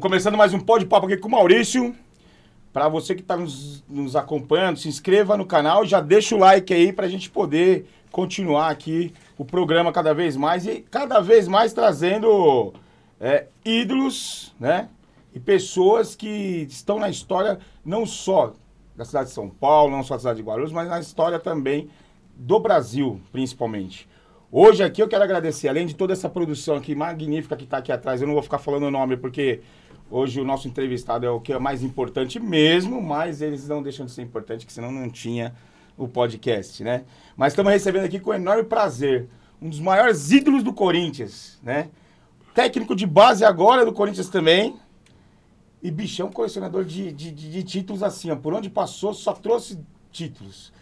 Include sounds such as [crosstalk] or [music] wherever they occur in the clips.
Começando mais um pó de papo aqui com o Maurício. Para você que está nos, nos acompanhando, se inscreva no canal e já deixa o like aí para a gente poder continuar aqui o programa cada vez mais e cada vez mais trazendo é, ídolos, né? E pessoas que estão na história não só da cidade de São Paulo, não só da cidade de Guarulhos, mas na história também do Brasil, principalmente. Hoje aqui eu quero agradecer, além de toda essa produção aqui magnífica que está aqui atrás, eu não vou ficar falando o nome porque hoje o nosso entrevistado é o que é mais importante mesmo, mas eles não deixam de ser importante, que senão não tinha o podcast, né? Mas estamos recebendo aqui com enorme prazer um dos maiores ídolos do Corinthians, né? Técnico de base agora do Corinthians também. E bichão colecionador de, de, de, de títulos assim, ó, por onde passou só trouxe títulos.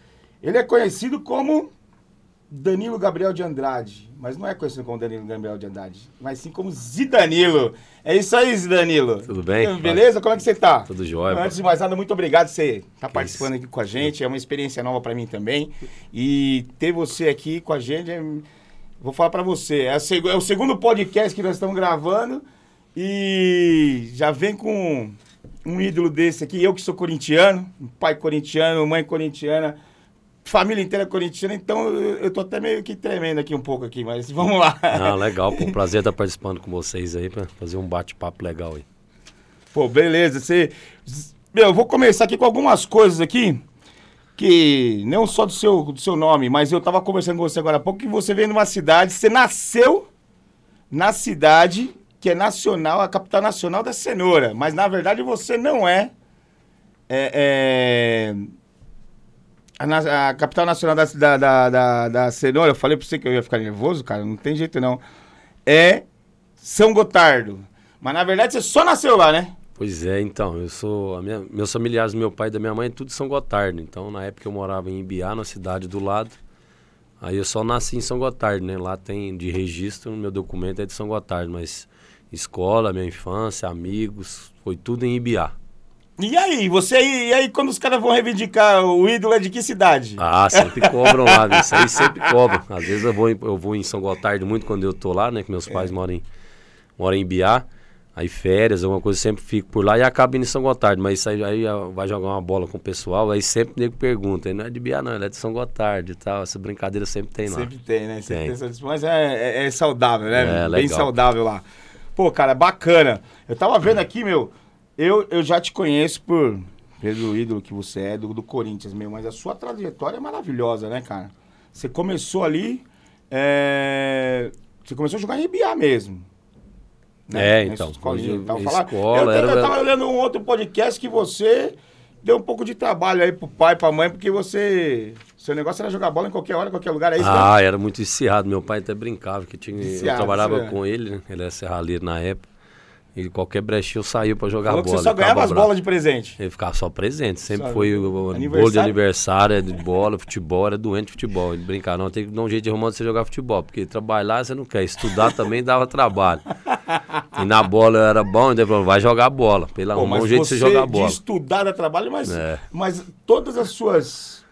Ele é conhecido como Danilo Gabriel de Andrade, mas não é conhecido como Danilo Gabriel de Andrade, mas sim como Zidanilo. É isso aí, Zidanilo. Tudo bem? Beleza? Como é que você tá? Tudo jóia. Antes de mais nada, muito obrigado por você estar tá participando isso. aqui com a gente. É uma experiência nova para mim também. E ter você aqui com a gente, é... vou falar para você, é, é o segundo podcast que nós estamos gravando e já vem com um ídolo desse aqui, eu que sou corintiano, pai corintiano, mãe corintiana família inteira corintiana, então eu, eu tô até meio que tremendo aqui um pouco aqui, mas vamos lá. Ah, legal, pô, prazer estar participando com vocês aí para fazer um bate-papo legal aí. Pô, beleza, você Meu, eu vou começar aqui com algumas coisas aqui que não só do seu do seu nome, mas eu tava conversando com você agora há pouco que você vem de uma cidade, você nasceu na cidade que é nacional, a capital nacional da cenoura, mas na verdade você não é, é, é a, a, capital nacional da, da, da, da, da cenoura, eu falei pra você que eu ia ficar nervoso, cara, não tem jeito não. É São Gotardo. Mas na verdade você só nasceu lá, né? Pois é, então, eu sou. Minha, meus familiares, meu pai e da minha mãe, tudo São Gotardo. Então, na época eu morava em Ibiá, na cidade do lado. Aí eu só nasci em São Gotardo, né? Lá tem de registro, meu documento é de São Gotardo, mas escola, minha infância, amigos, foi tudo em Ibiá. E aí, você aí, e aí quando os caras vão reivindicar o ídolo é de que cidade? Ah, sempre cobram lá, isso aí sempre cobram. Às vezes eu vou, em, eu vou em São Gotardo muito quando eu tô lá, né? Que meus pais é. moram, em, moram em Biá. Aí férias, alguma coisa, sempre fico por lá e acabo indo em São Gotardo. Mas isso aí, aí vai jogar uma bola com o pessoal, aí sempre nego pergunta. Não é de Biá não, ele é de São Gotardo e tal. Essa brincadeira sempre tem lá. Sempre tem, né? Sempre tem. tem mas é, é, é, saudável, né? É, Bem legal. saudável lá. Pô, cara, bacana. Eu tava vendo aqui, meu... Eu, eu já te conheço por pelo ídolo que você é do, do Corinthians mesmo, mas a sua trajetória é maravilhosa, né, cara? Você começou ali. É... Você começou a jogar em NBA mesmo. Né? É, então. Escolinha, tal. Escola, eu, era... eu tava olhando um outro podcast que você deu um pouco de trabalho aí pro pai, pra mãe, porque você. Seu negócio era jogar bola em qualquer hora, em qualquer lugar, é isso? Ah, era muito viciado. Meu pai até brincava que tinha. Viciado, eu trabalhava é. com ele, né? Ele era serralheiro na época. E qualquer brechinho saiu para jogar Falou bola. Que você só ganhava as bolas de presente. Ele ficava só presente. Sempre foi o, bolo de aniversário, é de bola, futebol, era doente de futebol. Ele brincava, não, tem que dar um jeito de arrumar você jogar futebol. Porque trabalhar você não quer. Estudar também dava trabalho. E na bola era bom, ele falou, vai jogar bola. Pelo amor um jeito de você jogar bola. De estudar dá trabalho, mas, é. mas todas as suas.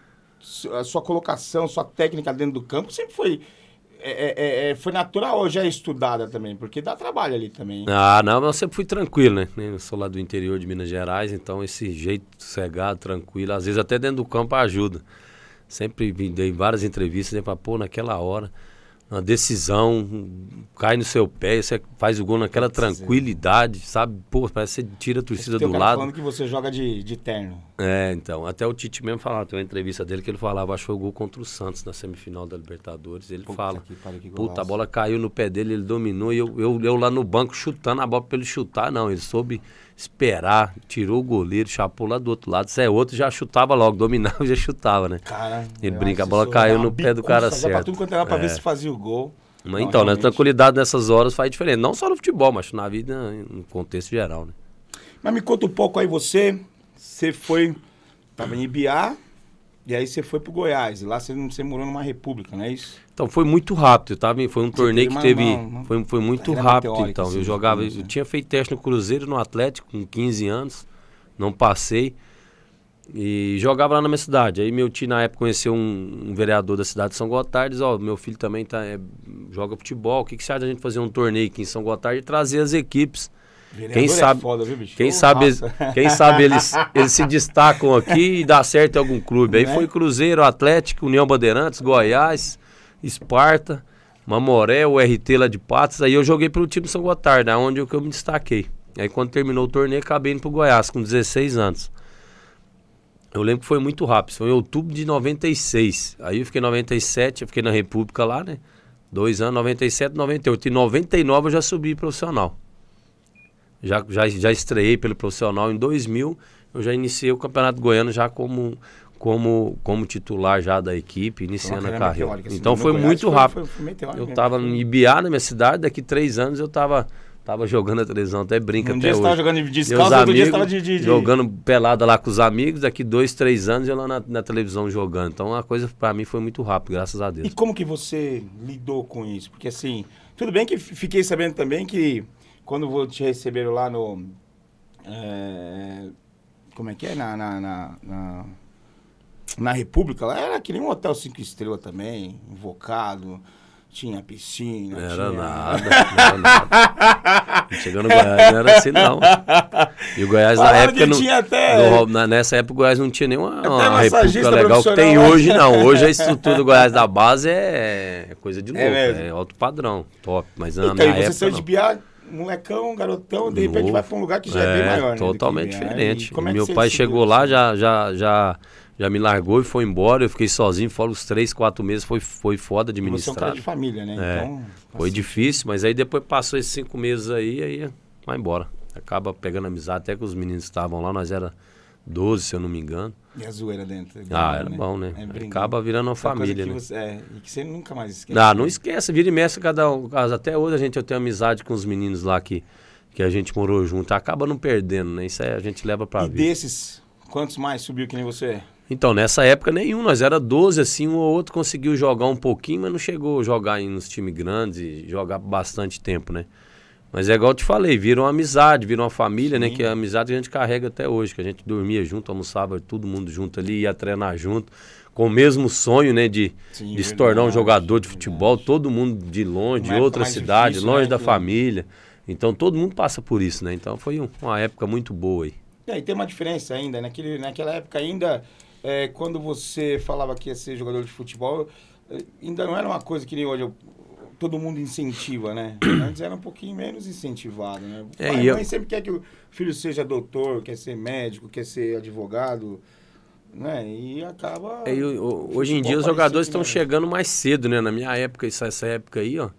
A sua colocação, sua técnica dentro do campo sempre foi é, é, é, é, foi natural ou já é estudada também? Porque dá trabalho ali também. Ah, não, mas eu sempre fui tranquilo, né? Eu sou lá do interior de Minas Gerais, então esse jeito sossegado, tranquilo, às vezes até dentro do campo ajuda. Sempre dei várias entrevistas, né? Pra, pô, naquela hora uma decisão, cai no seu pé, você faz o gol naquela tranquilidade, sabe? Pô, parece que você tira a torcida do lado. falando que você joga de, de terno. É, então. Até o Tite mesmo falava, tem uma entrevista dele que ele falava, acho que foi o gol contra o Santos na semifinal da Libertadores. Ele Puta fala, que, puta, a bola caiu no pé dele, ele dominou e eu, eu, eu lá no banco chutando a bola pra ele chutar. Não, ele soube esperar, tirou o goleiro, chapou lá do outro lado. Se é outro, já chutava logo, dominava e [laughs] já chutava, né? Cara, ele brinca, a bola caiu no pé do cara certo. Pra tudo quanto era pra é. ver se fazia o gol. Mas então, realmente... na tranquilidade nessas horas faz diferença. Não só no futebol, mas na vida, no contexto geral, né? Mas me conta um pouco aí, você, você foi, tava em Ibiá, e aí você foi pro Goiás. E lá você, você morou numa república, não é isso? Então foi muito rápido, tá? Foi um você torneio que teve. Uma, uma, foi, foi muito rápido, então. Assim, eu jogava. Eu tinha feito teste no Cruzeiro, no Atlético, com 15 anos. Não passei. E jogava lá na minha cidade. Aí meu tio na época conheceu um, um vereador da cidade de São Gotardo ó, oh, meu filho também tá, é, joga futebol. O que, que você acha da gente fazer um torneio aqui em São Gotardo e trazer as equipes quem é sabe, é foda, viu, quem, sabe quem sabe eles, eles se destacam aqui e dá certo em algum clube. Aí é? foi Cruzeiro, Atlético, União Bandeirantes, Goiás, Esparta, Mamoré, o RT lá de Patos. Aí eu joguei pelo time São Gotardo, onde eu, que eu me destaquei. Aí quando terminou o torneio, acabei indo pro Goiás, com 16 anos. Eu lembro que foi muito rápido, foi em outubro de 96. Aí eu fiquei em 97, eu fiquei na República lá, né? Dois anos, 97, 98. Em 99 eu já subi profissional. Já, já, já estreiei pelo profissional em 2000. Eu já iniciei o Campeonato Goiano já como, como, como titular já da equipe, iniciando a carreira. Assim, então foi muito rápido. Foi, foi eu estava em Ibiá, na minha cidade, daqui três anos eu estava Tava jogando a televisão, até brinca um até dia hoje. Jogando de descalço, outro dia estava de, de, de, Jogando pelada lá com os amigos, daqui dois, três anos eu lá na, na televisão jogando. Então a coisa para mim foi muito rápido, graças a Deus. E como que você lidou com isso? Porque assim, tudo bem que fiquei sabendo também que quando vou te receber lá no... É, como é que é? Na, na, na, na, na República, lá era que nem um hotel cinco estrelas também, invocado tinha piscina. Não era tinha... nada, não era nada. Chegando no Goiás não era assim, não. E o Goiás na época. Não, até... no, na, nessa época o Goiás não tinha nenhuma uma república legal que tem hoje, não. Hoje a estrutura do Goiás da base é, é coisa de é louco, é, é, alto padrão, top. Mas na, então, na época. Você saiu de Biá, molecão, garotão, de repente vai para um lugar que já é, bem maior. Né, totalmente diferente. É Meu pai chegou lá, já, já, já já me largou e foi embora. Eu fiquei sozinho, fora os três, quatro meses, foi, foi foda administrar. Você é um cara de família, né? É, então, foi assim. difícil, mas aí depois passou esses cinco meses aí, aí vai embora. Acaba pegando amizade, até que os meninos estavam lá, nós era 12, se eu não me engano. E a zoeira dentro. Ah, era né? bom, né? É Acaba virando uma família, né? Você, é, e que você nunca mais esquece. Ah, não esquece, vira e mexe cada um. Até hoje a gente, eu tenho amizade com os meninos lá que, que a gente morou junto. Acaba não perdendo, né? Isso é, a gente leva pra e vida. E desses, quantos mais subiu que nem você? Então, nessa época nenhum, nós era 12, assim, um ou outro conseguiu jogar um pouquinho, mas não chegou a jogar em, nos times grandes e jogar bastante tempo, né? Mas é igual eu te falei, viram uma amizade, viram uma família, né? Sim. né? Que é a amizade que a gente carrega até hoje, que a gente dormia junto, almoçava todo mundo junto ali, ia treinar junto, com o mesmo sonho, né? De, Sim, de se tornar um jogador de futebol, verdade. todo mundo de longe, uma de outra cidade, difícil, longe né? da família. Então todo mundo passa por isso, né? Então foi um, uma época muito boa aí. É, e tem uma diferença ainda, naquele, naquela época ainda é, quando você falava que ia ser jogador de futebol, é, ainda não era uma coisa que nem hoje todo mundo incentiva, né? [coughs] Antes era um pouquinho menos incentivado, né? O é, pai, eu... mãe sempre quer que o filho seja doutor, quer ser médico, quer ser advogado, né? E acaba... É, eu, hoje em dia os jogadores estão chegando mais cedo, né? Na minha época, essa época aí, ó,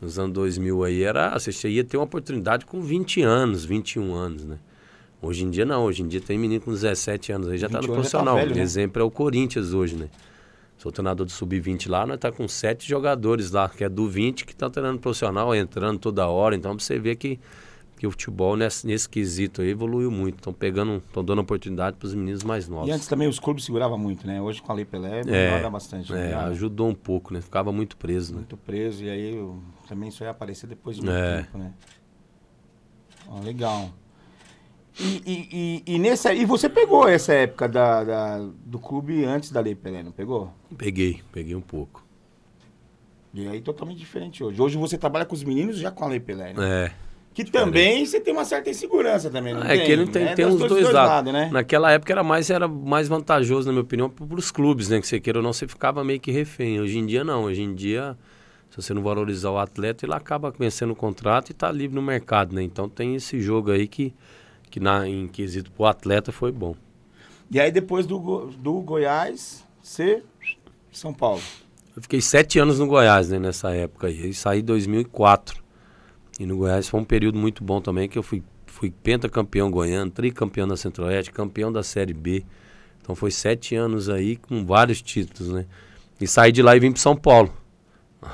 nos anos 2000 aí, era, você ia ter uma oportunidade com 20 anos, 21 anos, né? Hoje em dia não, hoje em dia tem menino com 17 anos aí, já está no profissional. Tá velho, né? Exemplo é o Corinthians hoje, né? Sou treinador do Sub-20 lá, nós tá com sete jogadores lá, que é do 20, que estão treinando profissional, entrando toda hora. Então você vê que, que o futebol nesse, nesse quesito aí evoluiu muito. Estão pegando, estão dando oportunidade para os meninos mais novos. E antes também os clubes seguravam muito, né? Hoje com a Lei Pelé é, bastante. Né? É, ajudou um pouco, né? Ficava muito preso, né? Muito preso, e aí eu, também só ia aparecer depois de muito é. tempo, né? Ó, legal. E, e, e, nessa, e você pegou essa época da, da, do clube antes da Lei Pelé, não pegou? Peguei, peguei um pouco. E aí totalmente diferente hoje. Hoje você trabalha com os meninos já com a Lei Pelé, né? É. Que diferente. também você tem uma certa insegurança também, não é, tem? É que não tem, é, tem uns dois, dois lados. lados. né? Naquela época era mais, era mais vantajoso, na minha opinião, para os clubes, né? Que você queira ou não, você ficava meio que refém. Hoje em dia não. Hoje em dia, se você não valorizar o atleta, ele acaba vencendo o contrato e está livre no mercado, né? Então tem esse jogo aí que que na, em quesito pro atleta foi bom. E aí depois do, do Goiás, você São Paulo. Eu fiquei sete anos no Goiás, né, nessa época aí. Eu saí em 2004. E no Goiás foi um período muito bom também, que eu fui, fui pentacampeão goiano, tricampeão da Centro-Oeste, campeão da Série B. Então foi sete anos aí com vários títulos, né? E saí de lá e vim para São Paulo.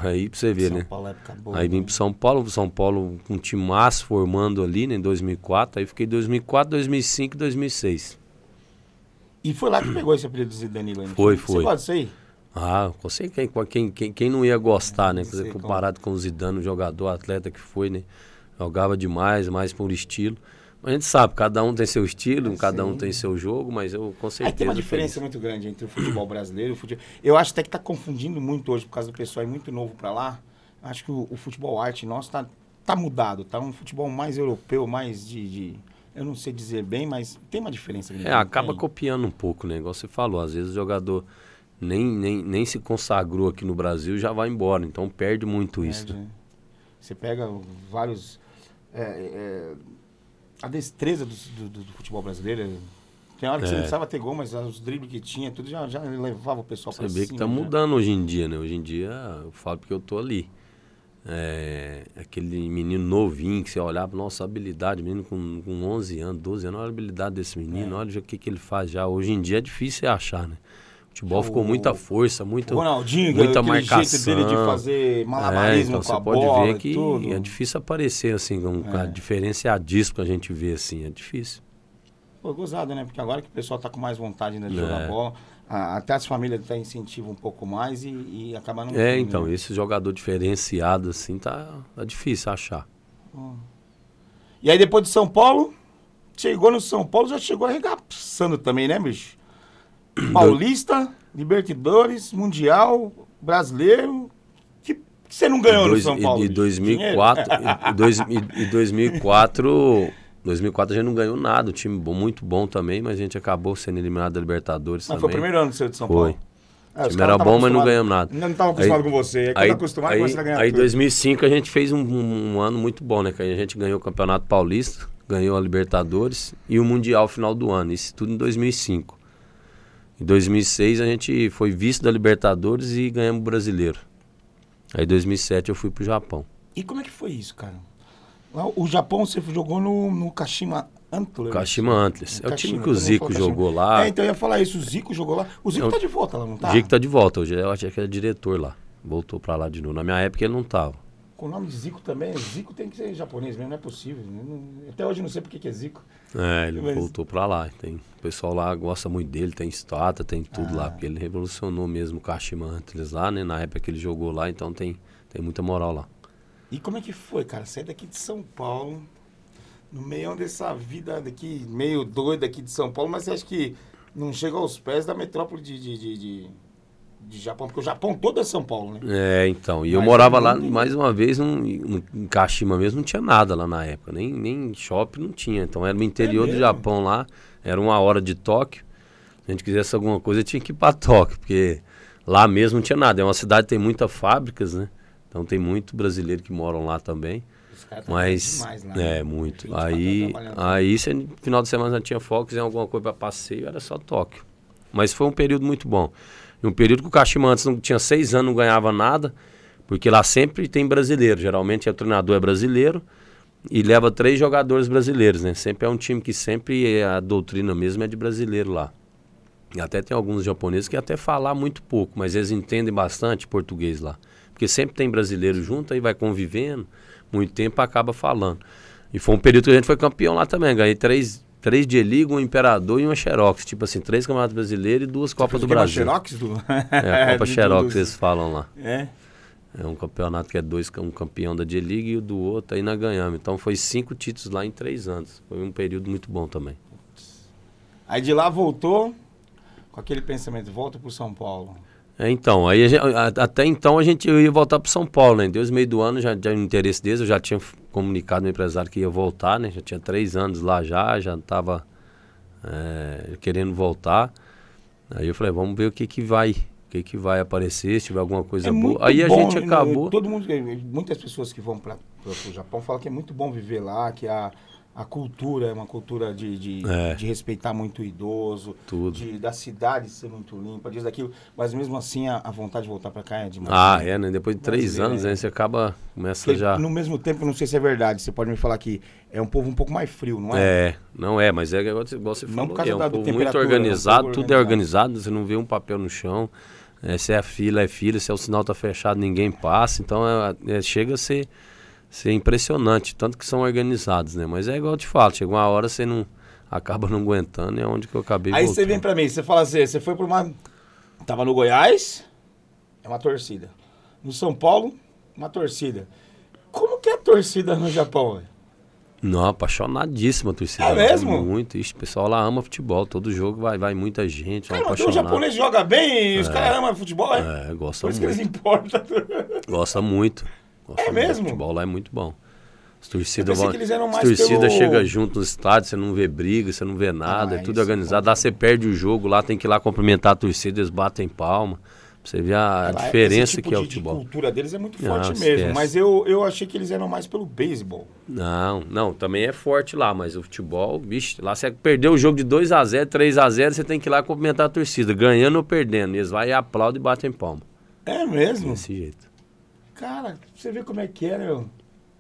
Aí pra você ver, São né? Paulo é boa, aí vim né? pro São Paulo, São Paulo com um time massa formando ali, né, em 2004. Aí fiquei 2004, 2005 e 2006. E foi lá que pegou esse apelido de Danilo ainda? Foi, foi. Você gosta disso aí? Ah, com quem, quem, quem, quem não ia gostar, né? Comparado com o Zidane, o jogador, atleta que foi, né? Jogava demais, mais por estilo. A gente sabe, cada um tem seu estilo, cada um tem seu jogo, mas eu com certeza. Aí tem uma diferença muito grande entre o futebol brasileiro e o futebol. Eu acho até que está confundindo muito hoje, por causa do pessoal é muito novo para lá. Acho que o, o, futebol arte nosso está tá mudado? Tá um futebol mais europeu, mais de, de eu não sei dizer bem, mas tem uma diferença. É, acaba tem. copiando um pouco, né? Igual você falou, às vezes o jogador nem, nem, nem se consagrou aqui no Brasil já vai embora, então perde muito perde. isso. Né? Você pega vários. É, é, a destreza do, do, do, futebol brasileiro. Tem hora que é. você não precisava ter gol, mas os dribles que tinha, tudo já, já levava o pessoal para cima. Você vê que tá já. mudando hoje em dia, né? Hoje em dia, eu falo porque eu tô ali. É, aquele menino novinho que você olhava, nossa, habilidade, menino com, com 11 anos, 12 anos, olha a habilidade desse menino, é. olha o que, que ele faz já. Hoje em dia é difícil achar, né? O futebol o, ficou muita força, muita, Ronaldinho, muita marcação. Jeito dele de fazer malabarismo é, então, bola Você pode ver que tudo. é difícil aparecer assim, com é. a diferença é a disco que a gente vê assim, é difícil. Pô, gozado, né? Porque agora que o pessoal tá com mais vontade ainda de jogar é. bola, até as famílias até incentivam um pouco mais e, e acaba não. É, então, né? esse jogador diferenciado assim tá, tá difícil achar. Hum. E aí depois de São Paulo, chegou no São Paulo, já chegou arregaçando também, né, bicho? Paulista, Libertadores, Mundial, Brasileiro. Que, que você não ganhou dois, no São Paulo? E, 2004, e, dois, e, e 2004 2004 a gente não ganhou nada, o time bom, muito bom também, mas a gente acabou sendo eliminado da Libertadores mas também. foi o primeiro ano do seu de São Paulo? Foi. É, o time era bom, mas não ganhamos nada. Não estava acostumado aí, com você. É aí, acostumado, aí, a ganhar Aí em 2005 a gente fez um, um, um, ano muito bom, né? Que a gente ganhou o Campeonato Paulista, ganhou a Libertadores e o Mundial final do ano. Isso tudo em 2005. Em 2006 a gente foi vice da Libertadores e ganhamos o Brasileiro. Aí em 2007 eu fui pro Japão. E como é que foi isso, cara? O Japão você jogou no, no Kashima Antlers. Kashima Antlers. É o time que o Zico jogou lá. É, então eu ia falar isso. O Zico jogou lá. O Zico é, tá de volta lá, não tá? O Zico tá de volta. Hoje eu achei que era diretor lá. Voltou pra lá de novo. Na minha época ele não tava. Com o nome de Zico também. Zico tem que ser japonês mesmo, não é possível. Até hoje não sei porque que é Zico. É, ele Mas... voltou pra lá. Tem, o pessoal lá gosta muito dele, tem estátua, tem tudo ah. lá. Porque ele revolucionou mesmo o Kashima Antlers lá, né? Na época que ele jogou lá, então tem, tem muita moral lá. E como é que foi, cara? Sair daqui de São Paulo, no meio dessa vida daqui, meio doida aqui de São Paulo, mas você acha que não chega aos pés da metrópole de, de, de, de, de Japão? Porque o Japão todo é São Paulo, né? É, então. E eu morava lá, mais uma vez, um, em Kashima mesmo, não tinha nada lá na época. Nem, nem shopping não tinha. Então era no interior é do Japão lá, era uma hora de Tóquio. Se a gente quisesse alguma coisa, tinha que ir para Tóquio, porque lá mesmo não tinha nada. É uma cidade que tem muitas fábricas, né? Então tem muito brasileiro que moram lá também. Mas demais, é né? muito. Aí, aí se no final de semana tinha foco, em alguma coisa para passeio, era só Tóquio. Mas foi um período muito bom. E um período que o Kashima antes não tinha seis anos, não ganhava nada, porque lá sempre tem brasileiro. Geralmente o treinador é brasileiro e leva três jogadores brasileiros, né? Sempre é um time que sempre é a doutrina mesmo é de brasileiro lá. E até tem alguns japoneses que até falar muito pouco, mas eles entendem bastante português lá. Porque sempre tem brasileiro junto, aí vai convivendo, muito tempo acaba falando. E foi um período que a gente foi campeão lá também. Ganhei três, três de Liga, um Imperador e uma Xerox. Tipo assim, três campeonatos brasileiros e duas Copas do Brasil. Uma Xerox, do... É, a [laughs] Copa Xerox, eles falam lá. É. É um campeonato que é dois, um campeão da D-League e o do outro, aí nós ganhamos. Então foi cinco títulos lá em três anos. Foi um período muito bom também. Aí de lá voltou com aquele pensamento, volta para o São Paulo. É, então, aí gente, até então a gente ia voltar para São Paulo, né? Desde o meio do ano já tinha interesse deles, eu já tinha comunicado no empresário que ia voltar, né? Já tinha três anos lá já, já estava é, querendo voltar. Aí eu falei, vamos ver o que que vai, o que que vai aparecer, se tiver alguma coisa é boa. Aí bom, a gente acabou. Todo mundo, muitas pessoas que vão para o Japão falam que é muito bom viver lá, que a a cultura é uma cultura de, de, é. de respeitar muito o idoso, Tudo. De, da cidade ser muito limpa, diz daquilo. Mas mesmo assim, a, a vontade de voltar para cá é demais. Ah, né? é, né? Depois de três anos, é. né? Você acaba, começa Porque, já... No mesmo tempo, não sei se é verdade, você pode me falar que é um povo um pouco mais frio, não é? É, não é, mas é igual você, igual você não falou, é um povo muito organizado, é tudo é organizado, você não vê um papel no chão. É, se é fila, é fila, se é o sinal tá fechado, ninguém passa. Então, é, é chega a ser ser impressionante, tanto que são organizados, né? Mas é igual eu te falo, chega uma hora você não acaba não aguentando, é onde que eu acabei Aí voltando. você vem para mim, você fala assim, você foi para uma tava no Goiás, é uma torcida. No São Paulo, uma torcida. Como que é a torcida no Japão, velho? Não, apaixonadíssima a torcida. É mesmo? Muito. Ixi, o pessoal lá ama futebol. Todo jogo vai, vai muita gente. Cara, mas o japonês joga bem e os é. caras amam futebol, é? É, gosta muito. Por isso que eles importam. Gosta muito. Gosto é mesmo? O futebol lá é muito bom. As torcidas vão. As torcidas pelo... chegam junto no estádio, você não vê briga, você não vê nada, ah, é tudo organizado. Lá você perde o jogo, lá tem que ir lá cumprimentar a torcida, eles batem palma. Pra você ver a Ela, diferença tipo que é o futebol. A cultura deles é muito não, forte mesmo, esquece. mas eu, eu achei que eles eram mais pelo beisebol. Não, não, também é forte lá, mas o futebol, bicho, lá você perdeu o jogo de 2 a 0 3 a 0 você tem que ir lá cumprimentar a torcida, ganhando ou perdendo. Eles vão e aplaudem e batem palma. É mesmo? Desse jeito. Cara, você vê como é que é, meu.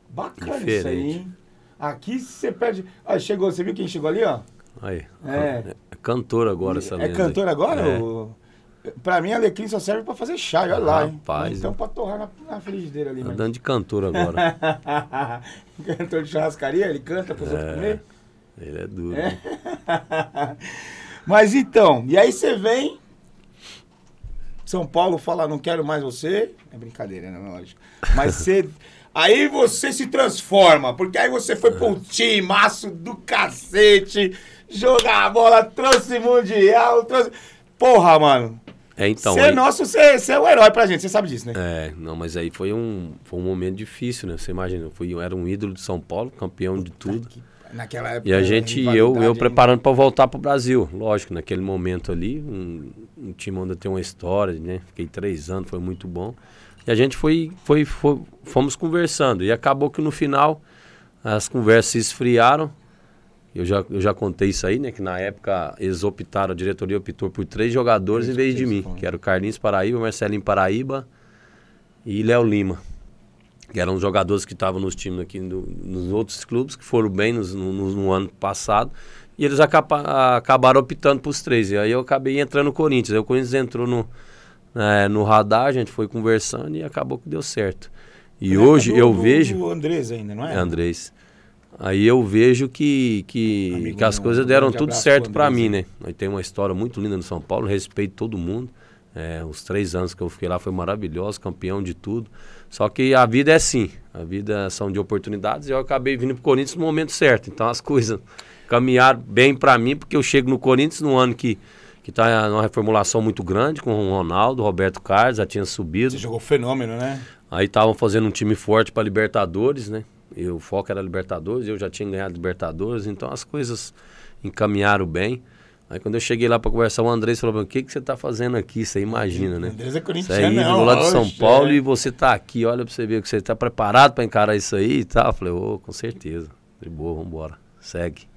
Bacana Diferente. isso aí, hein? Aqui você perde. Ah, chegou, você viu quem chegou ali, ó? Aí. É. é cantor agora, essa É cantor agora? É. O... Pra mim, alecrim só serve pra fazer chá, olha lá, hein? Rapaz. Então pra torrar na, na frigideira ali. Tá mas... de cantor agora. [laughs] cantor de churrascaria, ele canta pra é. comer? Ele é duro. É. [laughs] mas então, e aí você vem. São Paulo fala, não quero mais você. É brincadeira, né? Lógico. Mas você. [laughs] Aí você se transforma, porque aí você foi pro time, maço do cacete, jogar a bola, trouxe mundial, trouxe. Porra, mano. É, então. Você é nosso, você, é o herói pra gente, você sabe disso, né? É, não, mas aí foi um, foi um momento difícil, né? Você imagina, eu era um ídolo de São Paulo, campeão Puta de tudo. Que, naquela época. E a gente, eu, eu preparando para voltar pro Brasil, lógico, naquele momento ali, um, um time onde tem uma história, né? Fiquei três anos, foi muito bom. E a gente foi, foi, foi, fomos conversando. E acabou que no final as conversas se esfriaram. Eu já, eu já contei isso aí, né? Que na época eles optaram, a diretoria optou por três jogadores em vez de mim. Que era o Carlinhos Paraíba, Marcelinho Paraíba e Léo Lima. Que eram os jogadores que estavam nos times aqui, no, nos outros clubes, que foram bem nos, no, no, ano passado. E eles acaba, acabaram optando por os três. E aí eu acabei entrando no Corinthians. Aí o Corinthians entrou no, é, no radar, a gente foi conversando e acabou que deu certo. E é, hoje do, eu do, vejo. O Andrés ainda, não é? É Andrés. Aí eu vejo que, que, que as coisas deram tudo certo para mim, né? Aí tem uma história muito linda no São Paulo, respeito todo mundo. É, os três anos que eu fiquei lá foi maravilhoso, campeão de tudo. Só que a vida é assim, a vida são de oportunidades e eu acabei vindo pro Corinthians no momento certo. Então as coisas caminharam bem para mim, porque eu chego no Corinthians no ano que que está numa reformulação muito grande com o Ronaldo, Roberto Carlos, já tinha subido. Você jogou fenômeno, né? Aí estavam fazendo um time forte para Libertadores, né? E o foco era Libertadores, eu já tinha ganhado Libertadores, então as coisas encaminharam bem. Aí quando eu cheguei lá para conversar, o Andrés falou: O que, que você está fazendo aqui? Você imagina, né? O Andrés é corintiano, você é ídolo lá de São Paulo é. e você está aqui, olha para você ver que você está preparado para encarar isso aí e tal. Eu falei: Ô, oh, com certeza. Falei: Boa, vamos embora. Segue.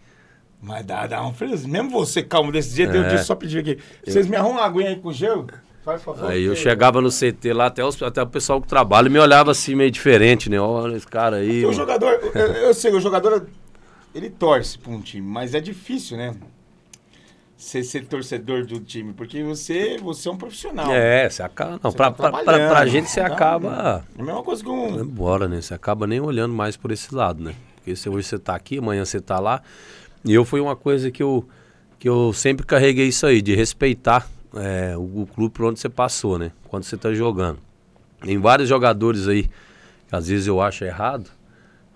Mas dá, dá um frio. Mesmo você calmo desse jeito, é. eu disse só pedir aqui. Vocês me arrumam uma aguinha aí com gelo? Faz favor. Aí eu chegava no CT lá, até, os, até o pessoal que trabalha me olhava assim meio diferente, né? Olha esse cara aí. o jogador, eu, eu, sei, o jogador, ele torce pra um time, mas é difícil, né? Ser, ser torcedor do time, porque você, você é um profissional. É, você acaba. Não, você pra, tá pra, pra, pra, gente você acaba. É a mesma coisa que um. Embora, né? Você acaba nem olhando mais por esse lado, né? Porque se hoje você tá aqui, amanhã você tá lá. E eu foi uma coisa que eu, que eu sempre carreguei isso aí, de respeitar é, o, o, clube por onde você passou, né? Quando você está jogando. Tem vários jogadores aí, que às vezes eu acho errado,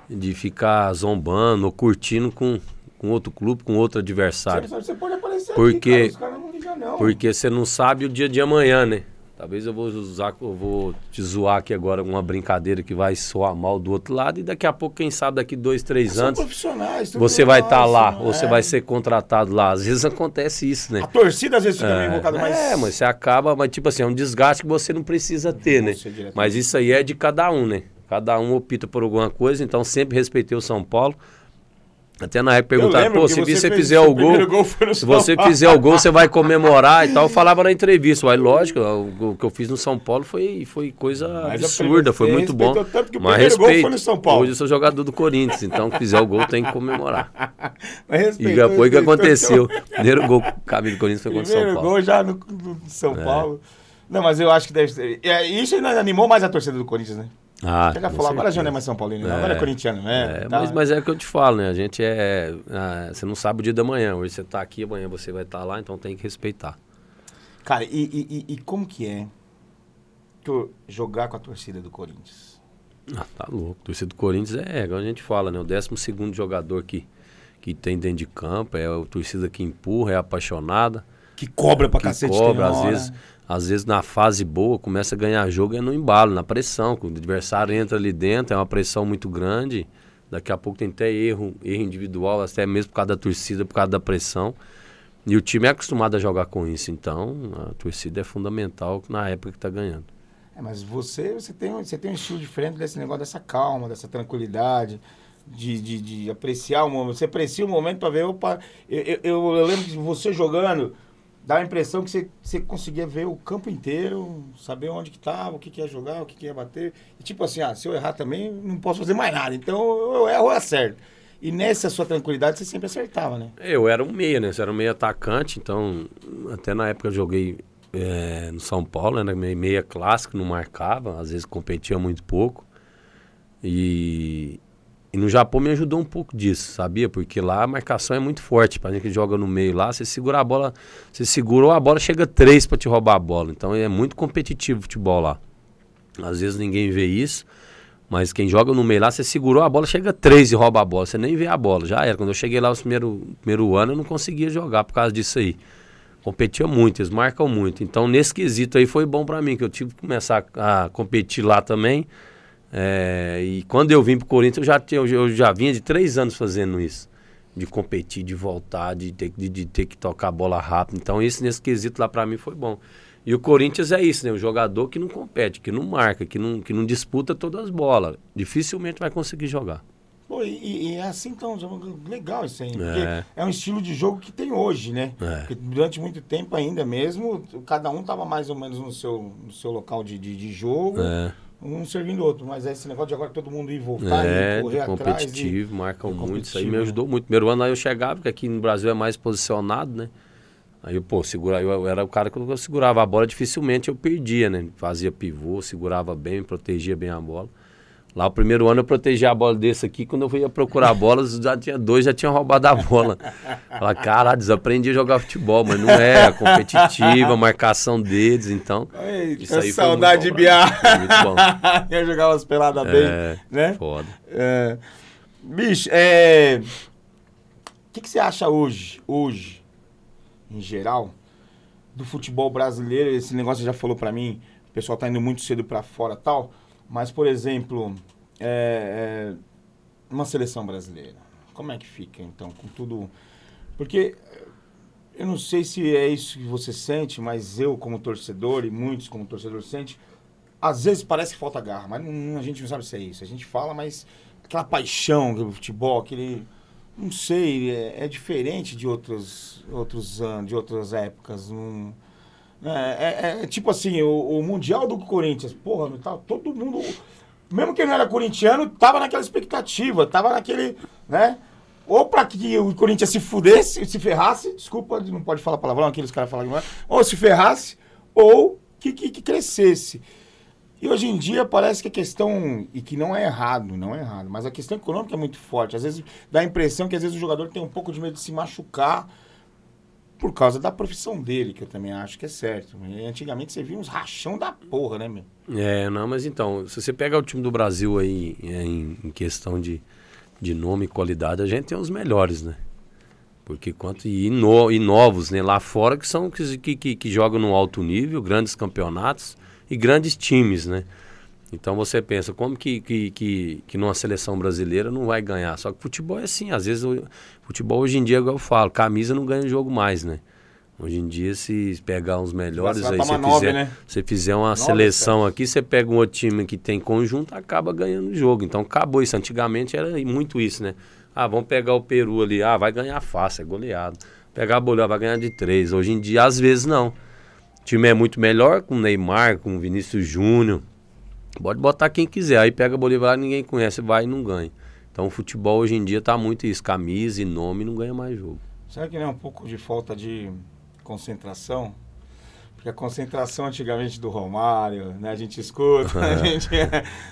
de ficar zombando ou curtindo com, com outro clube, com outro adversário. Você pode aparecer porque, aqui, cara, não liga, não. Porque você não sabe o dia de amanhã, né? Talvez eu vou usar, eu vou te zoar aqui agora uma brincadeira que vai soar mal do outro lado e daqui a pouco, quem sabe, daqui dois, três São anos, profissionais, você vai estar tá lá ou é. você vai ser contratado lá. Às vezes acontece isso, né? A torcida às vezes fica é, invocada mais. É, mas você acaba, mas tipo assim, é um desgaste que você não precisa ter, né? Mas isso aí é de cada um, né? Cada um opta por alguma coisa, então sempre respeitei o São Paulo. Até na época perguntaram, pô, se você, fizer o gol, gol se você fizer o gol, você vai comemorar e tal. Eu falava na entrevista, mas lógico, o, o, que eu fiz no São Paulo foi, foi coisa mas absurda, foi muito bom. mas respeito, hoje eu sou jogador do Corinthians, então se fizer o gol tem que comemorar. [laughs] Mas e foi o que aconteceu. Primeiro gol caminho do Corinthians foi contra o São Paulo. Primeiro gol já no, no São é. Paulo. Não, mas eu acho que deve ser. É, isso animou mais a torcida do Corinthians, né? Ah, Chega a falar, agora já não é mais São Paulino, é, agora é corintiano, né? É, tá. mas, mas é o que eu te falo, né? A gente é. Ah, você não sabe o dia da manhã. Hoje você tá aqui, amanhã você vai estar tá lá, então tem que respeitar. Cara, e, e, e como que é jogar com a torcida do Corinthians? Ah, tá louco. A torcida do Corinthians é, igual a gente fala, né? O 12 jogador que, que tem dentro de campo, é a torcida que empurra, é apaixonada. Que cobra pra que cacete, cobra, às vezes às vezes na fase boa começa a ganhar jogo é no embalo, na pressão. Quando o adversário entra ali dentro, é uma pressão muito grande. Daqui a pouco tem até erro, erro individual, até mesmo por causa da torcida, por causa da pressão. E o time é acostumado a jogar com isso, então a torcida é fundamental na época que está ganhando. É, mas você, você, tem, você tem um estilo diferente desse negócio, dessa calma, dessa tranquilidade, de, de, de apreciar o momento. Você aprecia o momento para ver, opa, eu, eu, eu, lembro que você jogando, dá a impressão que você, você conseguia ver o campo inteiro, saber onde que estava, o que, que ia jogar, o que, que ia bater. E tipo assim, ah, se eu errar também, não posso fazer mais nada. Então eu erro ou acerto. E nessa sua tranquilidade você sempre acertava, né? Eu era um meia, né? Você era um meia atacante, então até na época eu joguei é, no São Paulo, né? Meia clássico, não marcava, às vezes competia muito pouco. E, e no Japão me ajudou um pouco disso, sabia? Porque lá a marcação é muito forte. Pra gente que joga no meio lá, você segura a bola, você segurou a bola, chega três para te roubar a bola. Então é muito competitivo o futebol lá. Às vezes ninguém vê isso. Mas quem joga no meio lá, você segurou a bola, chega três e rouba a bola. Você nem vê a bola. Já era. Quando eu cheguei lá no primeiro, primeiro ano, eu não conseguia jogar por causa disso aí. Competia muito, eles marcam muito. Então, nesse quesito aí foi bom para mim, que eu tive que começar a competir lá também. É, e quando eu vim pro Corinthians, eu já, tinha, eu já vinha de três anos fazendo isso. De competir, de voltar, de ter, de, de ter que tocar a bola rápido. Então, isso nesse quesito lá para mim foi bom. E o Corinthians é isso, né? O jogador que não compete, que não marca, que não, que não disputa todas as bolas. Dificilmente vai conseguir jogar. Pô, e, e, é assim, então, legal isso aí. Porque é. é um estilo de jogo que tem hoje, né? É. durante muito tempo ainda mesmo, cada um tava mais ou menos no seu, no seu local de, de, de jogo. É. Um servindo o outro, mas esse negócio de agora todo mundo ir voltar, é, correr competitivo, marcam muito. Isso aí me ajudou muito. Primeiro ano aí eu chegava, porque aqui no Brasil é mais posicionado, né? Aí, pô, segura, eu era o cara que eu segurava a bola, dificilmente eu perdia, né? Fazia pivô, segurava bem, protegia bem a bola. Lá o primeiro ano eu protegia a bola desse aqui, quando eu ia procurar a bola, já tinha dois, já tinham roubado a bola. Fala, caralho, desaprendi a jogar futebol, mas não é, a competitiva, a marcação deles, então. Ei, isso aí saudade de biar. Muito bom. [laughs] Ia jogar umas peladas é, bem, né? Foda. É, bicho, é. O que, que você acha hoje, hoje, em geral, do futebol brasileiro, esse negócio já falou para mim, o pessoal tá indo muito cedo para fora tal, mas, por exemplo, é, é, uma seleção brasileira, como é que fica, então, com tudo... Porque eu não sei se é isso que você sente, mas eu, como torcedor, e muitos como torcedor sente, às vezes parece que falta garra, mas não, a gente não sabe se é isso. A gente fala, mas aquela paixão do futebol, aquele não sei, é, é, diferente de outros, outros anos, de outras épocas. Um, é, é, é, tipo assim, o, o, Mundial do Corinthians, porra, tá, todo mundo, mesmo quem não era corintiano, tava naquela expectativa, tava naquele, né? Ou para que o Corinthians se fudesse, se ferrasse, desculpa, não pode falar palavrão, aqueles caras falam, é, ou se ferrasse, ou que, que, que crescesse. E hoje em dia parece que a questão, e que não é errado, não é errado, mas a questão econômica é muito forte. Às vezes dá a impressão que às vezes o jogador tem um pouco de medo de se machucar por causa da profissão dele, que eu também acho que é certo. Antigamente você via uns rachão da porra, né, meu? É, não, mas então, se você pega o time do Brasil aí é, em, em questão de, de nome e qualidade, a gente tem os melhores, né? Porque quanto e, no, e novos, né? Lá fora que são que, que, que jogam no alto nível, grandes campeonatos e grandes times, né? Então você pensa, como que, que, que, que numa seleção brasileira não vai ganhar? Só que futebol é assim, às vezes o futebol hoje em dia, igual eu falo, camisa não ganha jogo mais, né? Hoje em dia, se pegar uns melhores aí, você fizer, né? você fizer uma nove, seleção aqui, você pega um outro time que tem conjunto, acaba ganhando o jogo. Então acabou isso. Antigamente era muito isso, né? Ah, vamos pegar o Peru ali, ah, vai ganhar fácil, é goleado. Pegar a Bolívia, vai ganhar de três. Hoje em dia, às vezes, não. O time é muito melhor com o Neymar, com o Vinícius Júnior. Pode botar quem quiser. Aí pega Bolívar, ninguém conhece, vai e não ganha. Então o futebol hoje em dia tá muito isso. Camisa e nome não ganha mais jogo. Será que não é um pouco de falta de concentração? Porque a concentração antigamente do Romário, né? A gente escuta, a [laughs] gente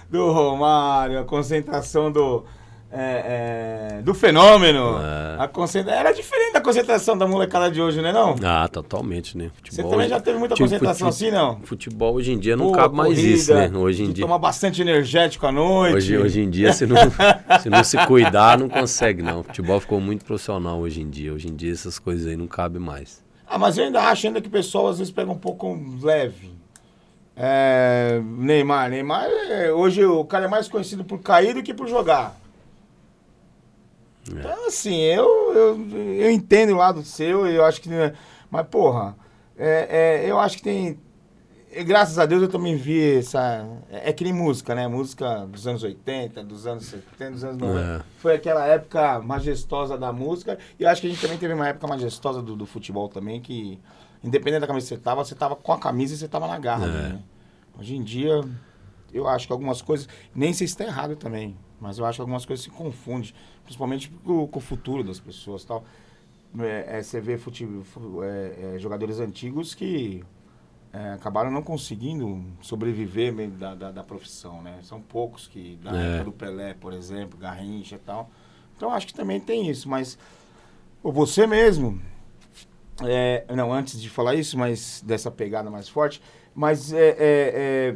do Romário, a concentração do é, é, do fenômeno. É. A concentra... Era diferente da concentração da molecada de hoje, né não? Ah, totalmente, né? Futebol Você também já teve muita tipo, concentração assim, não? Futebol hoje em dia não Pô, cabe mais corrida, isso, né? Hoje em dia. Toma bastante energético à noite. Hoje, hoje em dia, se não, [laughs] se não se cuidar, não consegue, não. O futebol ficou muito profissional hoje em dia. Hoje em dia essas coisas aí não cabem mais. Ah, mas eu ainda acho ainda que o pessoal às vezes pega um pouco leve. É, Neymar, Neymar, é, hoje o cara é mais conhecido por cair do que por jogar. É. Então, assim, eu, eu, eu entendo o lado seu, eu acho que. Mas, porra, é, é, eu acho que tem. Graças a Deus eu também vi essa. É, é que nem música, né? Música dos anos 80, dos anos 70, dos anos 90. É. Foi aquela época majestosa da música. E eu acho que a gente também teve uma época majestosa do, do futebol também, que independente da camisa que você tava, você tava com a camisa e você tava na garra. É. Né? Hoje em dia, eu acho que algumas coisas. Nem sei se está errado também. Mas eu acho que algumas coisas se confundem. Principalmente com, com o futuro das pessoas tal. É, é, você vê futebol, é, é, jogadores antigos que é, acabaram não conseguindo sobreviver da, da, da, profissão, né? São poucos que, da é. época do Pelé, por exemplo, Garrincha e tal. Então acho que também tem isso, mas você mesmo, não, antes de falar isso, mas dessa pegada mais forte, mas é,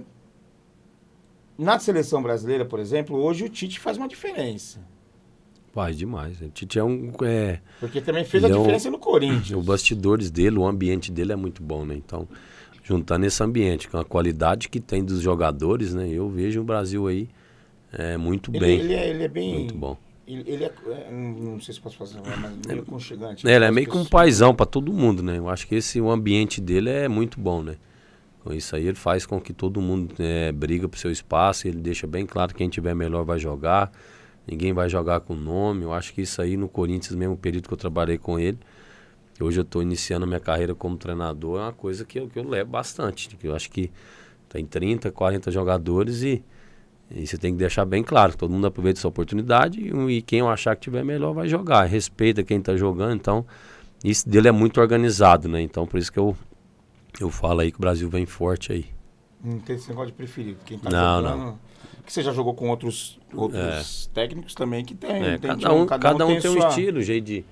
na seleção brasileira, por exemplo, hoje o Tite faz uma diferença. Faz demais. O Tite é um. É, Porque também fez a diferença é um, no Corinthians. [clears throat] Os bastidores dele, o ambiente dele é muito bom, né? Então, juntando esse ambiente com a qualidade que tem dos jogadores, né? Eu vejo o Brasil aí é, muito ele, bem. Ele é, ele é bem. Muito bom. Ele, é, é, não sei se posso fazer, mas meio aconchegante. É, ele é meio que um paizão para todo mundo, né? Eu acho que esse o ambiente dele é muito bom, né? Com isso aí ele faz com que todo mundo é, briga pro seu espaço, ele deixa bem claro que quem tiver melhor vai jogar, ninguém vai jogar com nome. Eu acho que isso aí no Corinthians, mesmo período que eu trabalhei com ele, hoje eu estou iniciando a minha carreira como treinador, é uma coisa que eu, que eu levo bastante. Eu acho que tem 30, 40 jogadores e e você tem que deixar bem claro todo mundo aproveita essa oportunidade e, e quem eu achar que tiver melhor vai jogar. Respeita quem está jogando, então isso dele é muito organizado, né? Então por isso que eu, eu falo aí que o Brasil vem forte aí. Não tem esse negócio de preferir. Quem tá não, jogando, não. Que você já jogou com outros, outros é. técnicos também que tem. É, tem cada, um, cada, cada um, tem, tem um estilo, um jeito de,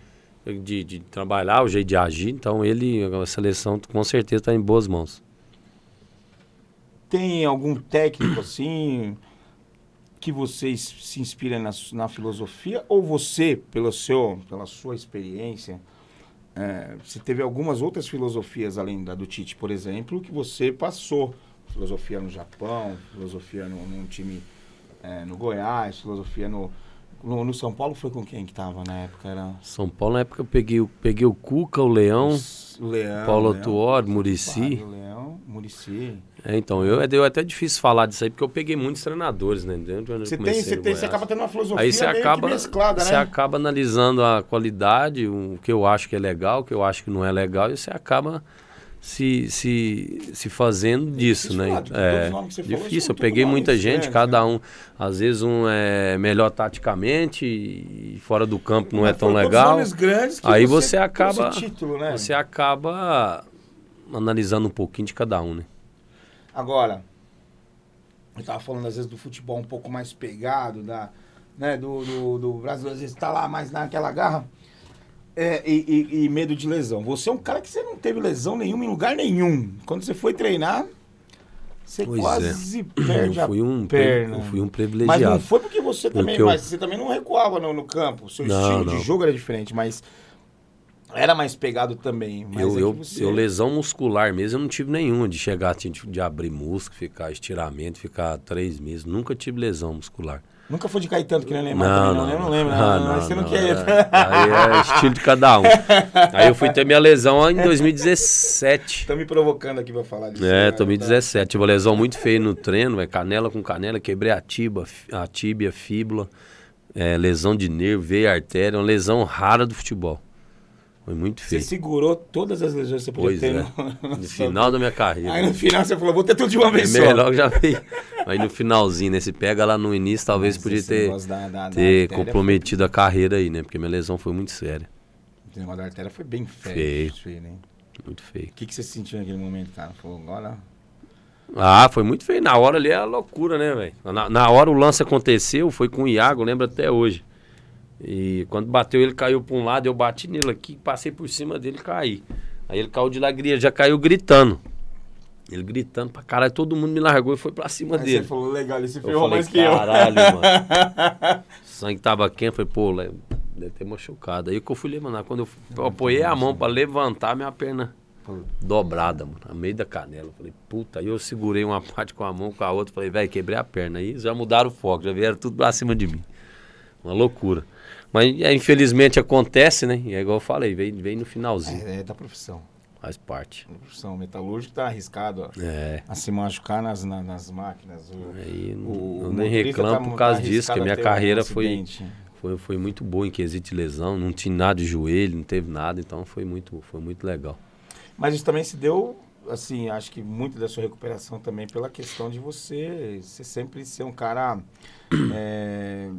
de, de, trabalhar, o jeito de agir. Então ele, a seleção com certeza está em boas mãos. Tem algum técnico assim? que você se inspira na, na filosofia ou você, pelo seu, pela sua experiência, é, você teve algumas outras filosofias além da do Tite, por exemplo, que você passou? Filosofia no Japão, filosofia num time é, no Goiás, filosofia no, no, no, São Paulo foi com quem que tava na época? Era... São Paulo, na época, eu peguei, peguei o Cuca, o Leão, o Leão Paulo Tuor, Murici. Leão, Murici. É, então, eu, é até difícil falar disso aí, porque eu peguei muitos treinadores, né? Você tem, você tem, você acaba tendo uma filosofia aí você acaba, mesclada, né? Você acaba analisando a qualidade, o que eu acho que é legal, o que eu acho que não é legal, e você acaba se, se, se fazendo disso, né? é difícil. Eu peguei muita gente, cada né? um, às vezes um é melhor taticamente e fora do campo não é tão legal. Aí você, você acaba, título, né? você acaba analisando um pouquinho de cada um, né? Agora, eu tava falando às vezes do futebol um pouco mais pegado, da, né, do, do, do Brasil às vezes tá lá mais naquela garra. É, e, e, e, medo de lesão. Você é um cara que você não teve lesão nenhuma em lugar nenhum. Quando você foi treinar, você pois quase é. perde eu fui um, a perna. Eu fui um privilegiado. Mas não foi porque você também, porque eu... mas você também não recuava no, no campo. O seu não, estilo não. de jogo era diferente, mas era mais pegado também. eu, é eu, você... eu, lesão muscular mesmo, eu não tive nenhuma de chegar de, de abrir músculo, ficar estiramento, ficar três meses. Nunca tive lesão muscular. Nunca foi de cair tanto que nem Neymar não, não, não, eu não lembro. Ah, não, não, você não, não quer. É, aí é estilo de cada um. Aí eu fui ter minha lesão em 2017. Tá me provocando aqui pra falar disso. É, 2017. Tá? Tive uma lesão muito feia no treino, é canela com canela, quebrei a tíbia, a tíbia, fíbula, é, lesão de nervo, veia artéria, uma lesão rara do futebol. Foi muito feio. Você segurou todas as lesões que você podia pois ter é. no, no final da minha carreira. Aí no final você falou, vou ter tudo de uma vez é só. Melhor que já veio. Aí no finalzinho, né? Se pega lá no início, talvez Nossa, podia ter, da, da, ter da comprometido foi... a carreira aí, né? Porque minha lesão foi muito séria. O negócio da artéria foi bem feio. Feio. feio Muito feio. O que, que você sentiu naquele momento, cara? Falou, agora... Ah, foi muito feio. Na hora ali é a loucura, né, velho? Na, na hora o lance aconteceu, foi com o Iago, lembro até hoje. E quando bateu, ele caiu para um lado, eu bati nele aqui, passei por cima dele e caí. Aí ele caiu de alegria, já caiu gritando. Ele gritando pra caralho, todo mundo me largou e foi pra cima Aí dele. Você falou, legal, ele se ferrou mais que eu. Caralho, mano. [laughs] o sangue tava quente, foi, pô, deve ter machucado. Aí que eu fui levantar. Quando eu, eu apoiei a mão pra levantar, minha perna dobrada, mano, no meio da canela. Falei, puta, aí eu segurei uma [laughs] parte com a mão, com a outra. Falei, velho, quebrei a perna. Aí já mudaram o foco, já vieram tudo pra cima de mim. Uma loucura. Mas é, infelizmente acontece, né? E é igual eu falei, vem, vem no finalzinho. É, é da profissão. Faz parte. A profissão metalúrgica tá arriscado ó, é. a se machucar nas, na, nas máquinas. O, Aí, o, eu nem reclamo tá, por causa tá disso, que a minha carreira um foi, foi, foi muito boa em quesito de lesão, não tinha nada de joelho, não teve nada, então foi muito, foi muito legal. Mas isso também se deu, assim, acho que muito da sua recuperação também pela questão de você, você sempre ser um cara é,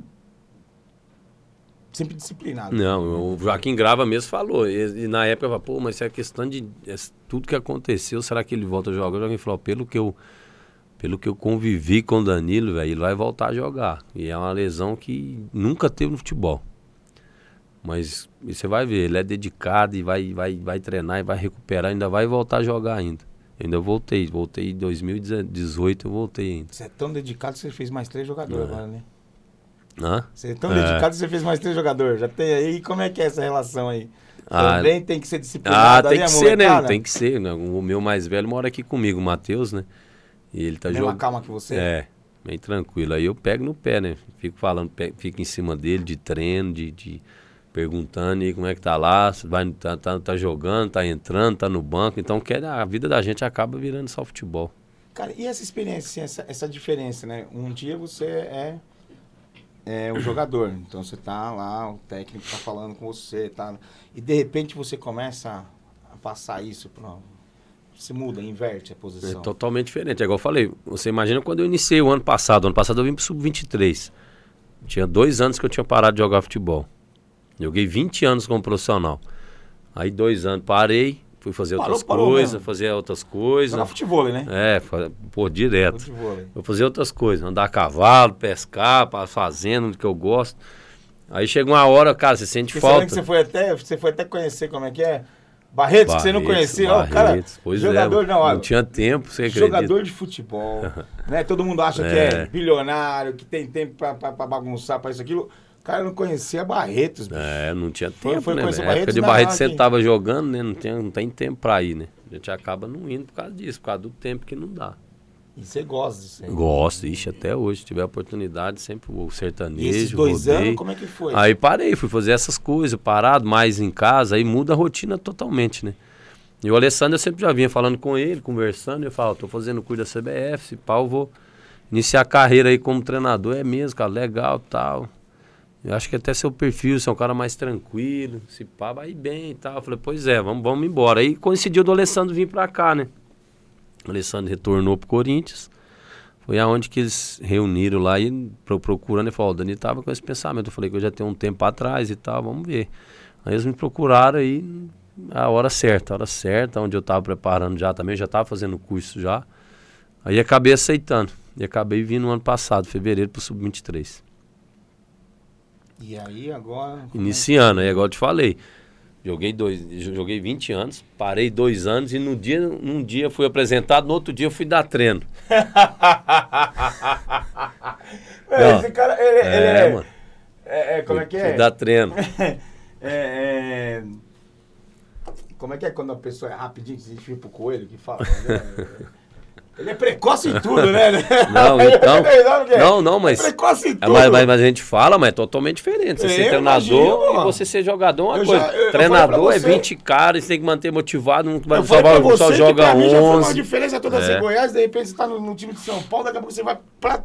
sempre disciplinado. Não, o Joaquim Grava mesmo falou. E, e na época eu pô, mas é questão de é, tudo que aconteceu, será que ele volta a jogar? O Joaquim falou, pelo que eu pelo que eu convivi com o Danilo, velho, ele vai voltar a jogar. E é uma lesão que nunca teve no futebol. Mas você vai ver, ele é dedicado e vai, vai, vai treinar e vai recuperar, ainda vai voltar a jogar ainda. Eu ainda voltei, voltei em 2018, eu voltei ainda. Você é tão dedicado que você fez mais três jogadores é. agora, né? Hã? Você é tão é. dedicado que você fez mais três jogadores. Já tem aí. Como é que é essa relação aí? Ah, Também tem que ser disciplinado. Ah, tem que ser, né? Tem que ser. Né? O meu mais velho mora aqui comigo, o Matheus, né? E ele tá jogando. calma que você? É, bem tranquilo. Aí eu pego no pé, né? Fico falando, fico em cima dele de treino, de, de perguntando aí como é que tá lá, vai, tá, tá, tá jogando, tá entrando, tá no banco. Então quer, a vida da gente acaba virando só futebol. Cara, e essa experiência, essa, essa diferença, né? Um dia você é é um jogador. Então você tá lá, o técnico tá falando com você, tá? E de repente você começa a passar isso para você muda, inverte a posição. É totalmente diferente. É igual eu falei, você imagina quando eu iniciei o ano passado. Ano passado eu vim pro sub-23. Tinha dois anos que eu tinha parado de jogar futebol. Joguei 20 anos como profissional. Aí dois anos parei, Fui fazer parou, outras coisas, fazer outras coisas. Jogar futebol, né? É, pô, direto. Futebol. Eu fazia outras coisas, andar a cavalo, pescar, fazendo, que eu gosto. Aí chega uma hora, cara, você sente Porque falta. Você, você foi até, você foi até conhecer como é que é? Barretos, Barretos que você não conhecia, Barretos, ó, cara. Pois é, jogador, é, não, não tinha tempo, você acredita. Jogador de futebol, [laughs] né? Todo mundo acha é. que é bilionário, que tem tempo pra bagunçar, pra isso, aquilo. Cara, não conhecia Barretos. Bicho. É, não tinha tempo, foi, foi né? Na época de Barretos você tava jogando, né? Não, tem, não tem tempo pra ir, né? A gente acaba não indo por causa disso, por causa do tempo que não dá. E você gosta disso aí? Gosto, ixi, até hoje. Se tiver oportunidade, sempre o sertanejo. E esses dois rodei. anos, como é que foi? Aí parei, fui fazer essas coisas, parado, mais em casa, aí muda a rotina totalmente, né? E o Alessandro eu sempre já vinha falando com ele, conversando, eu falo, tô fazendo curso da CBF, se pau, vou iniciar a carreira aí como treinador, é mesmo, cara, legal tal. Eu acho que até seu perfil, você é um cara mais tranquilo, se pá, vai bem e tal. Eu falei, pois é, vamos, vamos embora. Aí coincidiu do Alessandro vir pra cá, né? O Alessandro retornou pro Corinthians. Foi aonde que eles reuniram lá e procurando e falou, o Dani tava com esse pensamento. Eu falei que eu já tenho um tempo atrás e tal, vamos ver. Aí eles me procuraram aí a hora certa, a hora certa, onde eu tava preparando já também, já tava fazendo curso já. Aí acabei aceitando. E acabei vindo no ano passado, fevereiro, pro Sub-23. E aí agora. Iniciando, aí agora eu te falei. Joguei, dois, joguei 20 anos, parei dois anos e no dia, num dia fui apresentado, no outro dia fui dar treino. [laughs] Não, esse cara, ele é. Ele é, mano. É, é, como é que é? Fui dar treino. [laughs] é, é, como é que é quando a pessoa é rapidinho, que se pro coelho, que fala? Né? [laughs] Ele é precoce em tudo, né? [laughs] Não, então. não, não, mas. É precoce em tudo. É, mas, mas, mas, a gente fala, mas é totalmente diferente. Você ser treinador imagino, e você ser jogador é uma eu coisa. Já, eu, treinador eu é 20 caras, você tem que manter motivado, não vai salvar, só joga 11. Já foi uma diferença toda é. assim, Goiás, de repente você tá no, no, time de São Paulo, daqui a pouco você vai pra,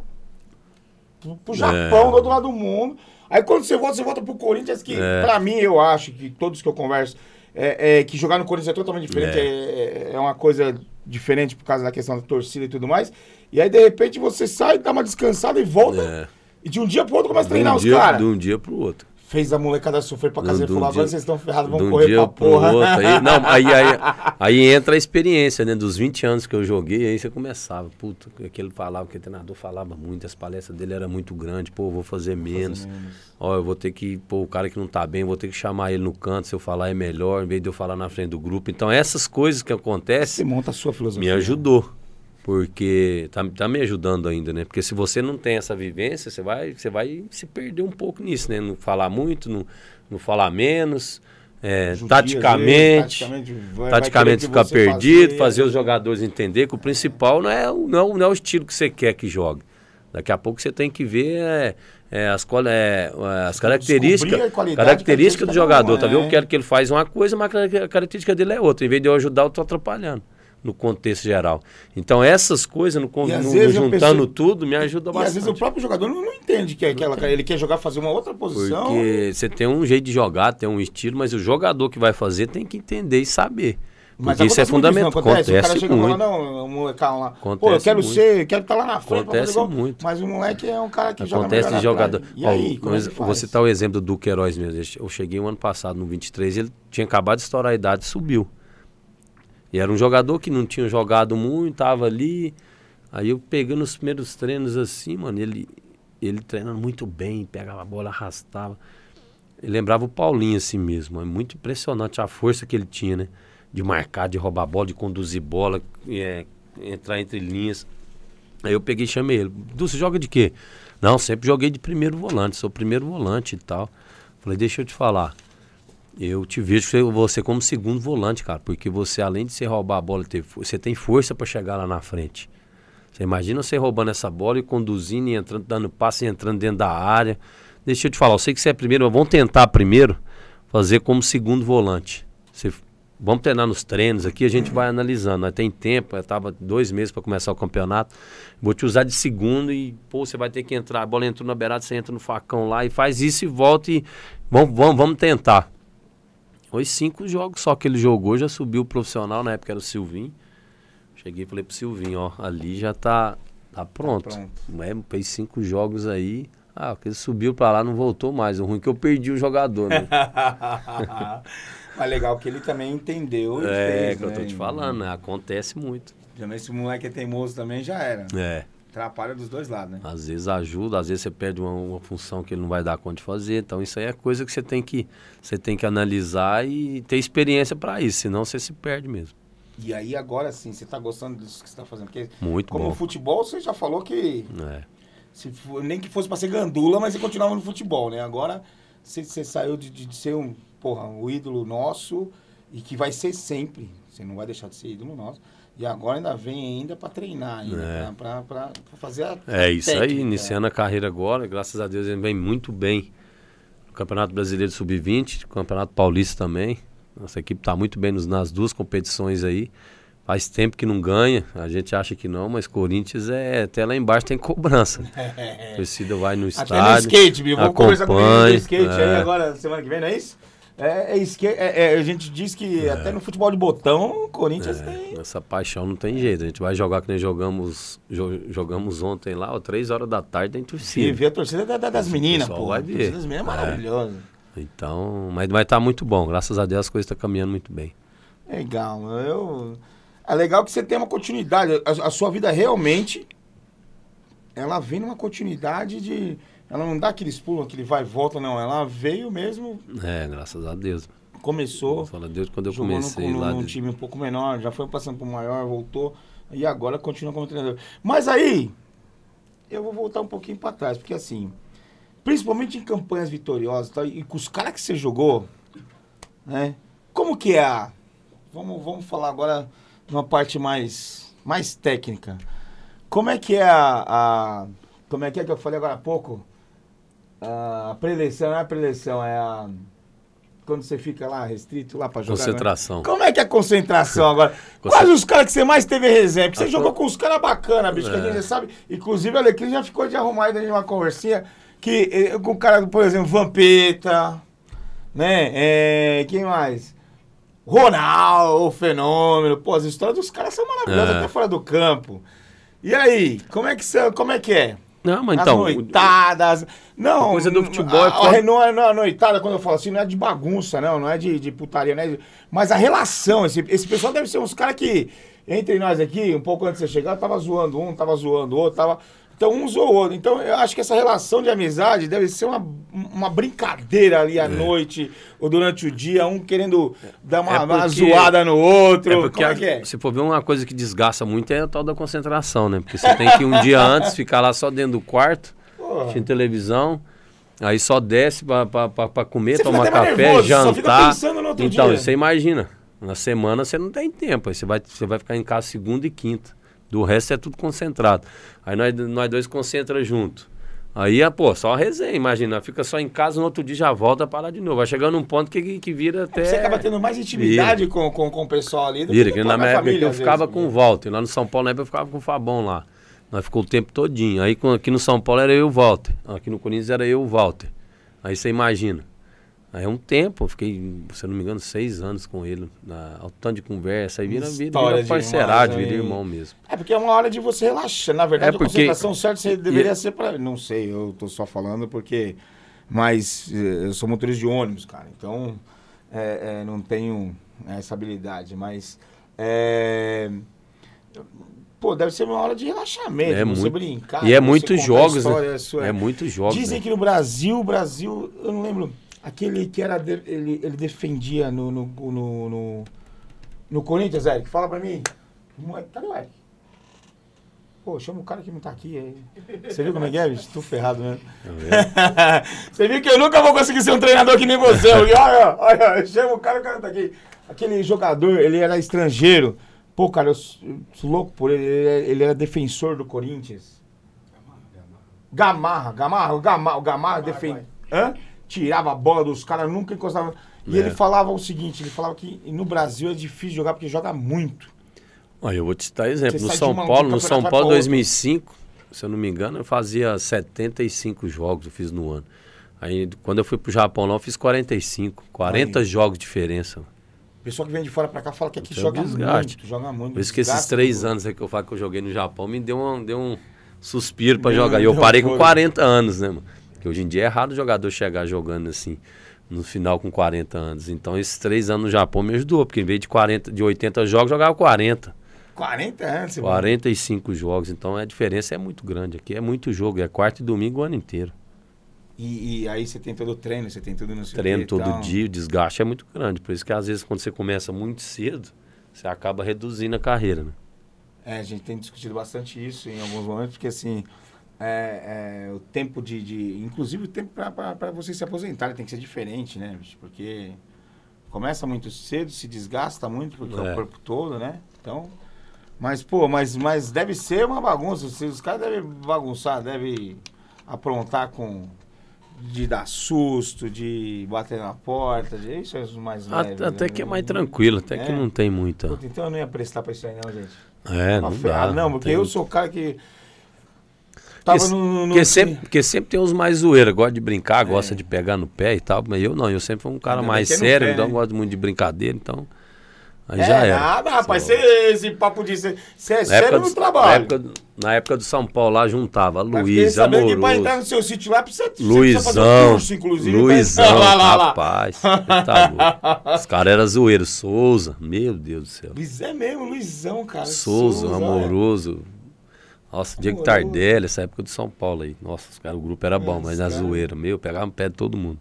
pro, pro Japão, é. do outro lado do mundo. Aí quando você volta, você volta pro Corinthians, que é. pra mim, eu acho que todos que eu converso, é, é que jogar no Corinthians é totalmente diferente, é, é, é uma coisa diferente por causa da questão da torcida e tudo mais. E aí, de repente, você sai, dá uma descansada e volta. É. E de um dia pro outro começa a treinar um os caras. De um dia pro outro. Fez a molecada sofrer pra casa e falou, agora vocês estão ferrados, vão correr dia pra porra. Outro, aí, não, aí, aí, [laughs] aí, entra a experiência, né? Dos 20 anos que eu joguei, aí você começava. Puta, aquele falava, que o treinador falava muito, as palestras dele eram muito grandes, pô, vou fazer menos. Fazer menos. Ó, eu vou ter que, pô, o cara que não tá bem, vou ter que chamar ele no canto, se eu falar é melhor, em vez de eu falar na frente do grupo. Então, essas coisas que acontecem. Você monta a sua filosofia. Me ajudou porque tá, tá me ajudando ainda, né? Porque se você não tem essa vivência, você vai, você vai se perder um pouco nisso, né? Não falar muito, não, não falar menos, é, taticamente, taticamente, vai, taticamente vai ficar perdido, fazer, fazer os jogadores entender que o principal não é, não, é, não é o estilo que você quer que jogue. Daqui a pouco você tem que ver é, é, as, é, as características, características do jogador, tá vendo? Eu quero que ele faz uma coisa, mas a característica dele é outra. Em vez de eu ajudar, eu tô atrapalhando no contexto geral. Então essas coisas, no, no, no juntando tudo, me ajuda bastante. E às vezes o próprio jogador não, não entende que é aquela, ele quer jogar, fazer uma outra posição. Porque você tem um jeito de jogar, tem um estilo, mas o jogador que vai fazer tem que entender e saber. Mas isso é fundamental. Isso acontece, acontece, o cara chega muito. e fala, não, o molecão lá, acontece pô, eu quero muito. ser, quero estar lá na frente. Acontece muito. Mas o moleque é um cara que acontece joga de jogador. E aí, Ó, é você tá o exemplo do Queiroz mesmo. Eu cheguei um ano passado, no 23, ele tinha acabado de estourar a idade e subiu. E era um jogador que não tinha jogado muito, tava ali. Aí eu pegando os primeiros treinos assim, mano, ele, ele treinando muito bem, pegava a bola, arrastava. Ele lembrava o Paulinho assim mesmo. É muito impressionante a força que ele tinha, né? de marcar, de roubar bola, de conduzir bola, é, entrar entre linhas. Aí eu peguei e chamei ele. Du, você joga de quê? Não, sempre joguei de primeiro volante, sou primeiro volante e tal. Falei, deixa eu te falar. Eu te vejo você como segundo volante, cara, porque você, além de você roubar a bola, você tem força para chegar lá na frente. Você imagina você roubando essa bola e conduzindo e entrando, dando passe e entrando dentro da área. Deixa eu te falar, eu sei que você é primeiro, mas vamos tentar primeiro fazer como segundo volante. Você Vamos treinar nos treinos aqui, a gente vai analisando. Nós tem tempo, estava dois meses para começar o campeonato. Vou te usar de segundo e, pô, você vai ter que entrar. A bola entrou na beirada, você entra no facão lá e faz isso e volta e vamos, vamos, vamos tentar. Foi cinco jogos só que ele jogou, já subiu o profissional, na época era o Silvinho. Cheguei e falei pro Silvinho, ó, ali já tá, tá pronto. Tá pronto. É, fez cinco jogos aí. Ah, porque ele subiu para lá, não voltou mais. O ruim é que eu perdi o jogador, né? [laughs] Mas legal que ele também entendeu. é, fez, que né? eu tô te falando, né? Acontece muito. Também se o moleque é teimoso também já era. É. Atrapalha dos dois lados, né? Às vezes ajuda, às vezes você perde uma, uma, função que ele não vai dar conta de fazer. Então isso aí é coisa que você tem que, você tem que analisar e ter experiência para isso, senão você se perde mesmo. E aí agora sim, você tá gostando disso que você tá fazendo? Porque Muito como bom. Como futebol, você já falou que... É. Se, nem que fosse para ser gandula, mas você continuava no futebol, né? Agora você, você saiu de, de, ser um porra, o ídolo nosso e que vai ser sempre. Você não vai deixar de ser ídolo nosso. E agora ainda vem ainda para treinar, ainda é. para fazer a É isso técnica. aí, iniciando a carreira agora, graças a Deus ele vem muito bem. No Campeonato Brasileiro Sub-20, Campeonato Paulista também. Nossa equipe está muito bem nos, nas duas competições aí. Faz tempo que não ganha, a gente acha que não, mas Corinthians é até lá embaixo tem cobrança. [laughs] A torcida vai no estádio. Até no skate, Bill. Vamos conversar com ele no skate é. aí agora, semana que vem, não é isso? É, é, é, é, a gente diz que é. até no futebol de botão, o Corinthians é, tem. Essa paixão não tem jeito. A gente vai jogar que nem jogamos, jogamos ontem lá, ó, três horas da tarde, tem torcida. E ver a torcida da, da, das meninas, pô. Vai ver. A torcida das meninas é maravilhosa. Então, mas vai estar tá muito bom. Graças a Deus as coisas estão caminhando muito bem. Legal. Eu... É legal que você tem uma continuidade. A, a sua vida realmente, ela vem numa continuidade de ela não dá aqueles pulos, aquele vai e volta, não. Ela veio mesmo. É, graças a Deus. Começou. Fala Deus quando eu comecei no, lá. num de... time um pouco menor, já foi passando para maior, voltou. E agora continua como treinador. Mas aí, eu vou voltar um pouquinho para trás, porque assim, principalmente em campanhas vitoriosas tá, e com os caras que você jogou, né? Como que é a. Vamos, vamos falar agora uma parte mais, mais técnica. Como é que é a, a. Como é que é que eu falei agora há pouco? A preleção não é a preleção, é a. Quando você fica lá restrito lá pra jogar. Né? Concentração. Né? Como é que é a concentração agora? [laughs] Quais os caras que você mais teve resenha? Porque você a jogou com os caras bacanas, bicho, é. que a gente é. sabe. Inclusive, o Alecrim já ficou de arrumar aí uma conversinha. Que eh, com o cara, por exemplo, Vampeta, né? É, quem mais? Ronaldo, o fenômeno. Pô, as histórias dos caras são maravilhosas, é. até fora do campo. E aí, como é que, como é, que é? Não, mas então. As noitadas. Não. Coisa do futebol é. A, a, não, é, não é noitada, quando eu falo assim, não é de bagunça, não. Não é de, de putaria, né? Mas a relação. Esse, esse pessoal deve ser uns caras que, entre nós aqui, um pouco antes de você chegar, tava zoando um, tava zoando o outro, tava. Então, um zoou o outro. Então, eu acho que essa relação de amizade deve ser uma, uma brincadeira ali à é. noite ou durante o dia, um querendo dar uma, é porque, uma zoada no outro. É porque, Como é é? se for ver uma coisa que desgasta muito é a tal da concentração, né? Porque você tem que um dia antes ficar lá só dentro do quarto, assistindo televisão. Aí só desce para comer, você tomar café, nervoso, jantar. então, dia. você imagina. Na semana você não tem tempo. Aí você vai, você vai ficar em casa segunda e quinta. Do resto é tudo concentrado. Aí nós, nós dois concentra junto. Aí, ah, pô, só resenha, imagina. Fica só em casa, no outro dia já volta para lá de novo. Vai chegando num ponto que, que vira até. Você acaba tendo mais intimidade com, com, com o pessoal ali do vira, que, que na minha época eu ficava com o Walter. Lá no São Paulo, na época eu ficava com o Fabão lá. Nós ficou o tempo todinho. Aí aqui no São Paulo era eu e o Walter. Aqui no Corinthians era eu e o Walter. Aí você imagina. Aí é um tempo, eu fiquei, se eu não me engano, seis anos com ele, na, ao tanto de conversa, aí vira, vira, vira parceirado, vira irmão mesmo. É porque é uma hora de você relaxar. Na verdade, é porque... a concentração certa você deveria e... ser para. Não sei, eu tô só falando porque. Mas eh, eu sou motorista de ônibus, cara. Então é, é, não tenho essa habilidade. Mas. É... Pô, deve ser uma hora de relaxamento, é você muito... brincar. E é muitos jogos, né? Sua... É muitos jogos. Dizem né? que no Brasil, Brasil, eu não lembro Aquele que era. De, ele, ele defendia no, no, no, no, no Corinthians, Eric. Fala pra mim. Cadê o Eric? Pô, chama o cara que não tá aqui. Aí. Você viu como é que é, bicho? Tô ferrado, né? [laughs] você viu que eu nunca vou conseguir ser um treinador que nem você. olha, olha, chama o cara, o cara tá aqui. Aquele jogador, ele era estrangeiro. Pô, cara, eu sou louco por ele. Ele era defensor do Corinthians. Gamarra, Gamarra, Gamarra, Gamarra, Gamarra defende. Hã? Tirava a bola dos caras, nunca encostava. E é. ele falava o seguinte, ele falava que no Brasil é difícil jogar porque joga muito. Olha, eu vou te citar exemplo. no São Paulo, no São Paulo 2005, se eu não me engano, eu fazia 75 jogos, eu fiz no ano. Aí quando eu fui pro Japão lá, eu fiz 45, 40 Aí. jogos de diferença. O pessoal que vem de fora pra cá fala que aqui joga desgaste. muito, joga muito. Por isso que esses três anos aí que eu falo que eu joguei no Japão me deu um, deu um suspiro pra jogar. E eu parei com 40 anos, né, mano? Porque hoje em dia é errado o jogador chegar jogando assim no final com 40 anos. Então esses três anos no Japão me ajudou, porque em vez de 40, de 80 jogos, jogava 40. 40 anos? 45 mano. jogos. Então a diferença é muito grande. Aqui é muito jogo, é quarto e domingo o ano inteiro. E, e aí você tem todo o treino, você tem tudo no seu Treino todo então... dia, o desgaste é muito grande. Por isso que às vezes quando você começa muito cedo, você acaba reduzindo a carreira, né? É, a gente tem discutido bastante isso em alguns momentos, porque assim, é, é, o tempo de, de, Inclusive o tempo para você se aposentar tem que ser diferente, né? Porque começa muito cedo, se desgasta muito, porque é, é o corpo todo, né? Então. Mas, pô, mas, mas deve ser uma bagunça. Os caras devem bagunçar, devem aprontar com. De dar susto, de bater na porta, de isso é os mais leves. Até, né? que é mais tranquilo, até que é. não tem muita. Então eu não ia prestar pra isso aí, não, gente. É, não, dá, não, porque eu sou o cara que Tava porque, no, no, porque, sempre, porque sempre tem uns mais zoeira, gosta de brincar, é. gosta de pegar no pé e tal, mas eu não, eu sempre fui um cara Ainda mais sério, então né? gosto muito de brincadeira, então. Aí é, já era. Nada, rapaz, cê, esse papo de. Você é sério no trabalho. Na época, na época do São Paulo lá juntava Luiz, Amoroso. Que pra entrar no seu sítio lá precisa, Luizão, precisa fazer um curso, inclusive. Luizão, [laughs] lá, lá, lá. rapaz. tá Os [laughs] caras eram zoeiros. Souza, meu Deus do céu. Luiz é mesmo, Luizão, cara. Souza, Souza Amoroso. É. Nossa, Diego Tardelli, essa época de São Paulo aí. Nossa, cara, o grupo era bom, mas na zoeira, meu, pegava no pé de todo mundo.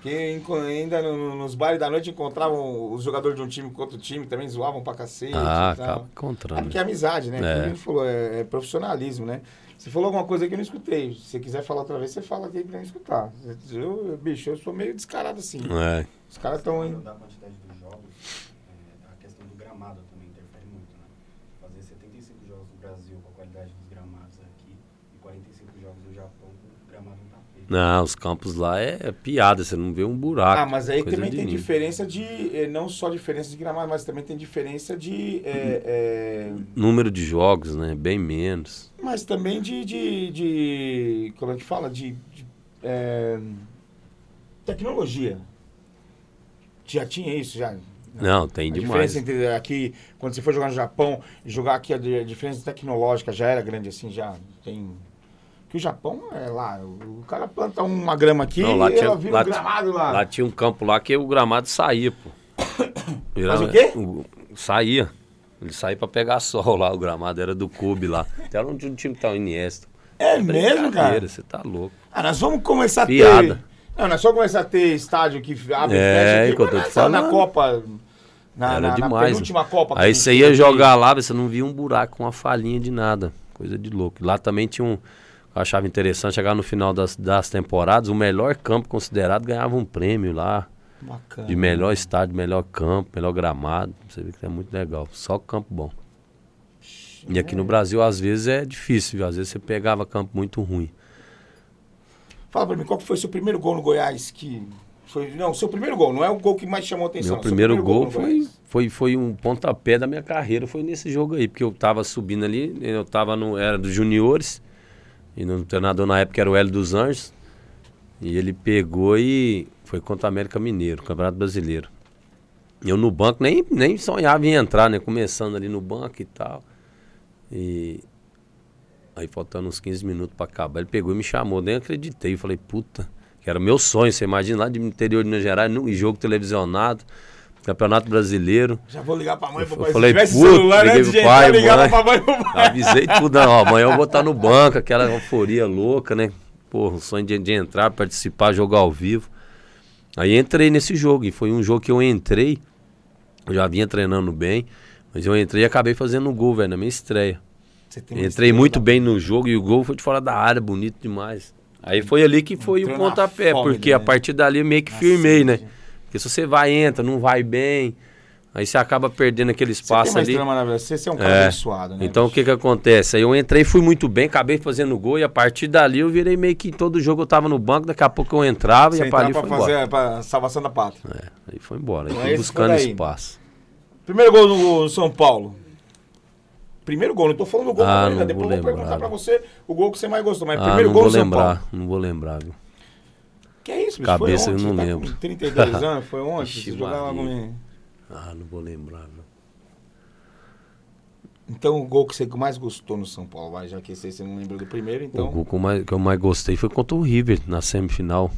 Que ainda no, nos bares da noite encontravam os jogadores de um time com outro time, também zoavam pra cacete. Ah, acaba encontrando. É porque é amizade, né? É. Como falou, é, é, profissionalismo, né? Você falou alguma coisa que eu não escutei. Se você quiser falar outra vez, você fala aqui pra eu escutar. Eu, bicho, eu sou meio descarado assim. É. Os caras estão Não, os campos lá é piada, você não vê um buraco. Ah, mas aí também tem diferença de. Eh, não só diferença de gramado, mas também tem diferença de. É, é... Número de jogos, né? Bem menos. Mas também de. de, de como é que fala? De. de é... Tecnologia. Já tinha isso, já. Não, tem a demais. Diferença entre aqui, quando você for jogar no Japão jogar aqui, a diferença tecnológica já era grande assim, já tem que o Japão é lá, o cara planta uma grama aqui Não, e tinha, vira lá, um gramado lá. Lá tinha um campo lá que o gramado saía, pô. [coughs] Mas o quê? saía. Ele saía pra pegar sol lá, o gramado era do clube lá. Até era um, um time que tá o Iniesta. É, é mesmo, cara? Você tá louco. Ah, nós vamos começar Piada. a ter... Não, nós vamos começar a ter estádio que abre é, e fecha. É, que eu tô. Na Copa... Na, era na, demais. Na Copa. Aí você ia jogar lá, você não via um buraco, uma falhinha de nada. Coisa de louco. Lá também tinha um eu achava interessante chegar no final das, das temporadas, o melhor campo considerado ganhava um prêmio lá. Bacana. De melhor estádio, melhor campo, melhor gramado. Você vê que é muito legal. Só campo bom. E aqui no Brasil, às vezes, é difícil, viu? Às vezes você pegava campo muito ruim. Fala pra mim, qual foi o seu primeiro gol no Goiás que... Foi, não, seu primeiro gol, não é o gol que mais chamou a atenção. Meu primeiro, primeiro, gol, gol foi, foi, foi um pontapé da minha carreira, foi nesse jogo aí, porque eu tava subindo ali, eu tava no... Era dos juniores, e no treinador na época era o Hélio dos Anjos, e ele pegou e foi contra o América Mineiro, Campeonato Brasileiro. Eu no banco nem, nem sonhava em entrar, né? Começando ali no banco e tal. E aí faltando uns 15 minutos para acabar, ele pegou e me chamou, nem acreditei. Falei, puta, que era meu sonho, você imagina lá de interior de Minas Gerais, no jogo televisionado. Campeonato Brasileiro. Já vou ligar pra mãe, pro pai. Eu falei, puta, celular, liguei pro pai, mãe. Pra mãe, pro pai. Avisei tudo, não, ó, amanhã eu vou estar no banco, aquela euforia louca, né? Porra, o sonho de, de entrar, participar, jogar ao vivo. Aí entrei nesse jogo, e foi um jogo que eu entrei, eu já vinha treinando bem, mas eu entrei e acabei fazendo um gol, velho, na minha estreia. Entrei muito bem no jogo e o gol foi de fora da área, bonito demais. Aí foi ali que foi Entrou o pontapé, porque né? a partir dali eu meio que firmei, né? Porque se você vai, entra, não vai bem, aí você acaba perdendo aquele espaço você ali. Você, você é um cara é. abençoado, né? Então bicho? o que que acontece? Aí eu entrei, fui muito bem, acabei fazendo gol e a partir dali eu virei meio que todo jogo eu tava no banco, daqui a pouco eu entrava você e a ali foi fazer, embora. Pra salvação da pátria. É, aí foi embora, aí então, fui buscando espaço. Primeiro gol no São Paulo. Primeiro gol, não tô falando do gol ah, ainda. Depois eu vou perguntar pra você o gol que você mais gostou. Mas ah, primeiro gol no São lembrar, Paulo. Não vou lembrar, viu? Que é isso, bicho? Cabeça eu não tá lembro. 32 [laughs] anos, foi ontem? Você jogava comigo. Ah, não vou lembrar, viu? Então o gol que você mais gostou no São Paulo, vai, já que você, você não lembra do primeiro, então. O gol que eu mais, que eu mais gostei foi contra o River na semifinal.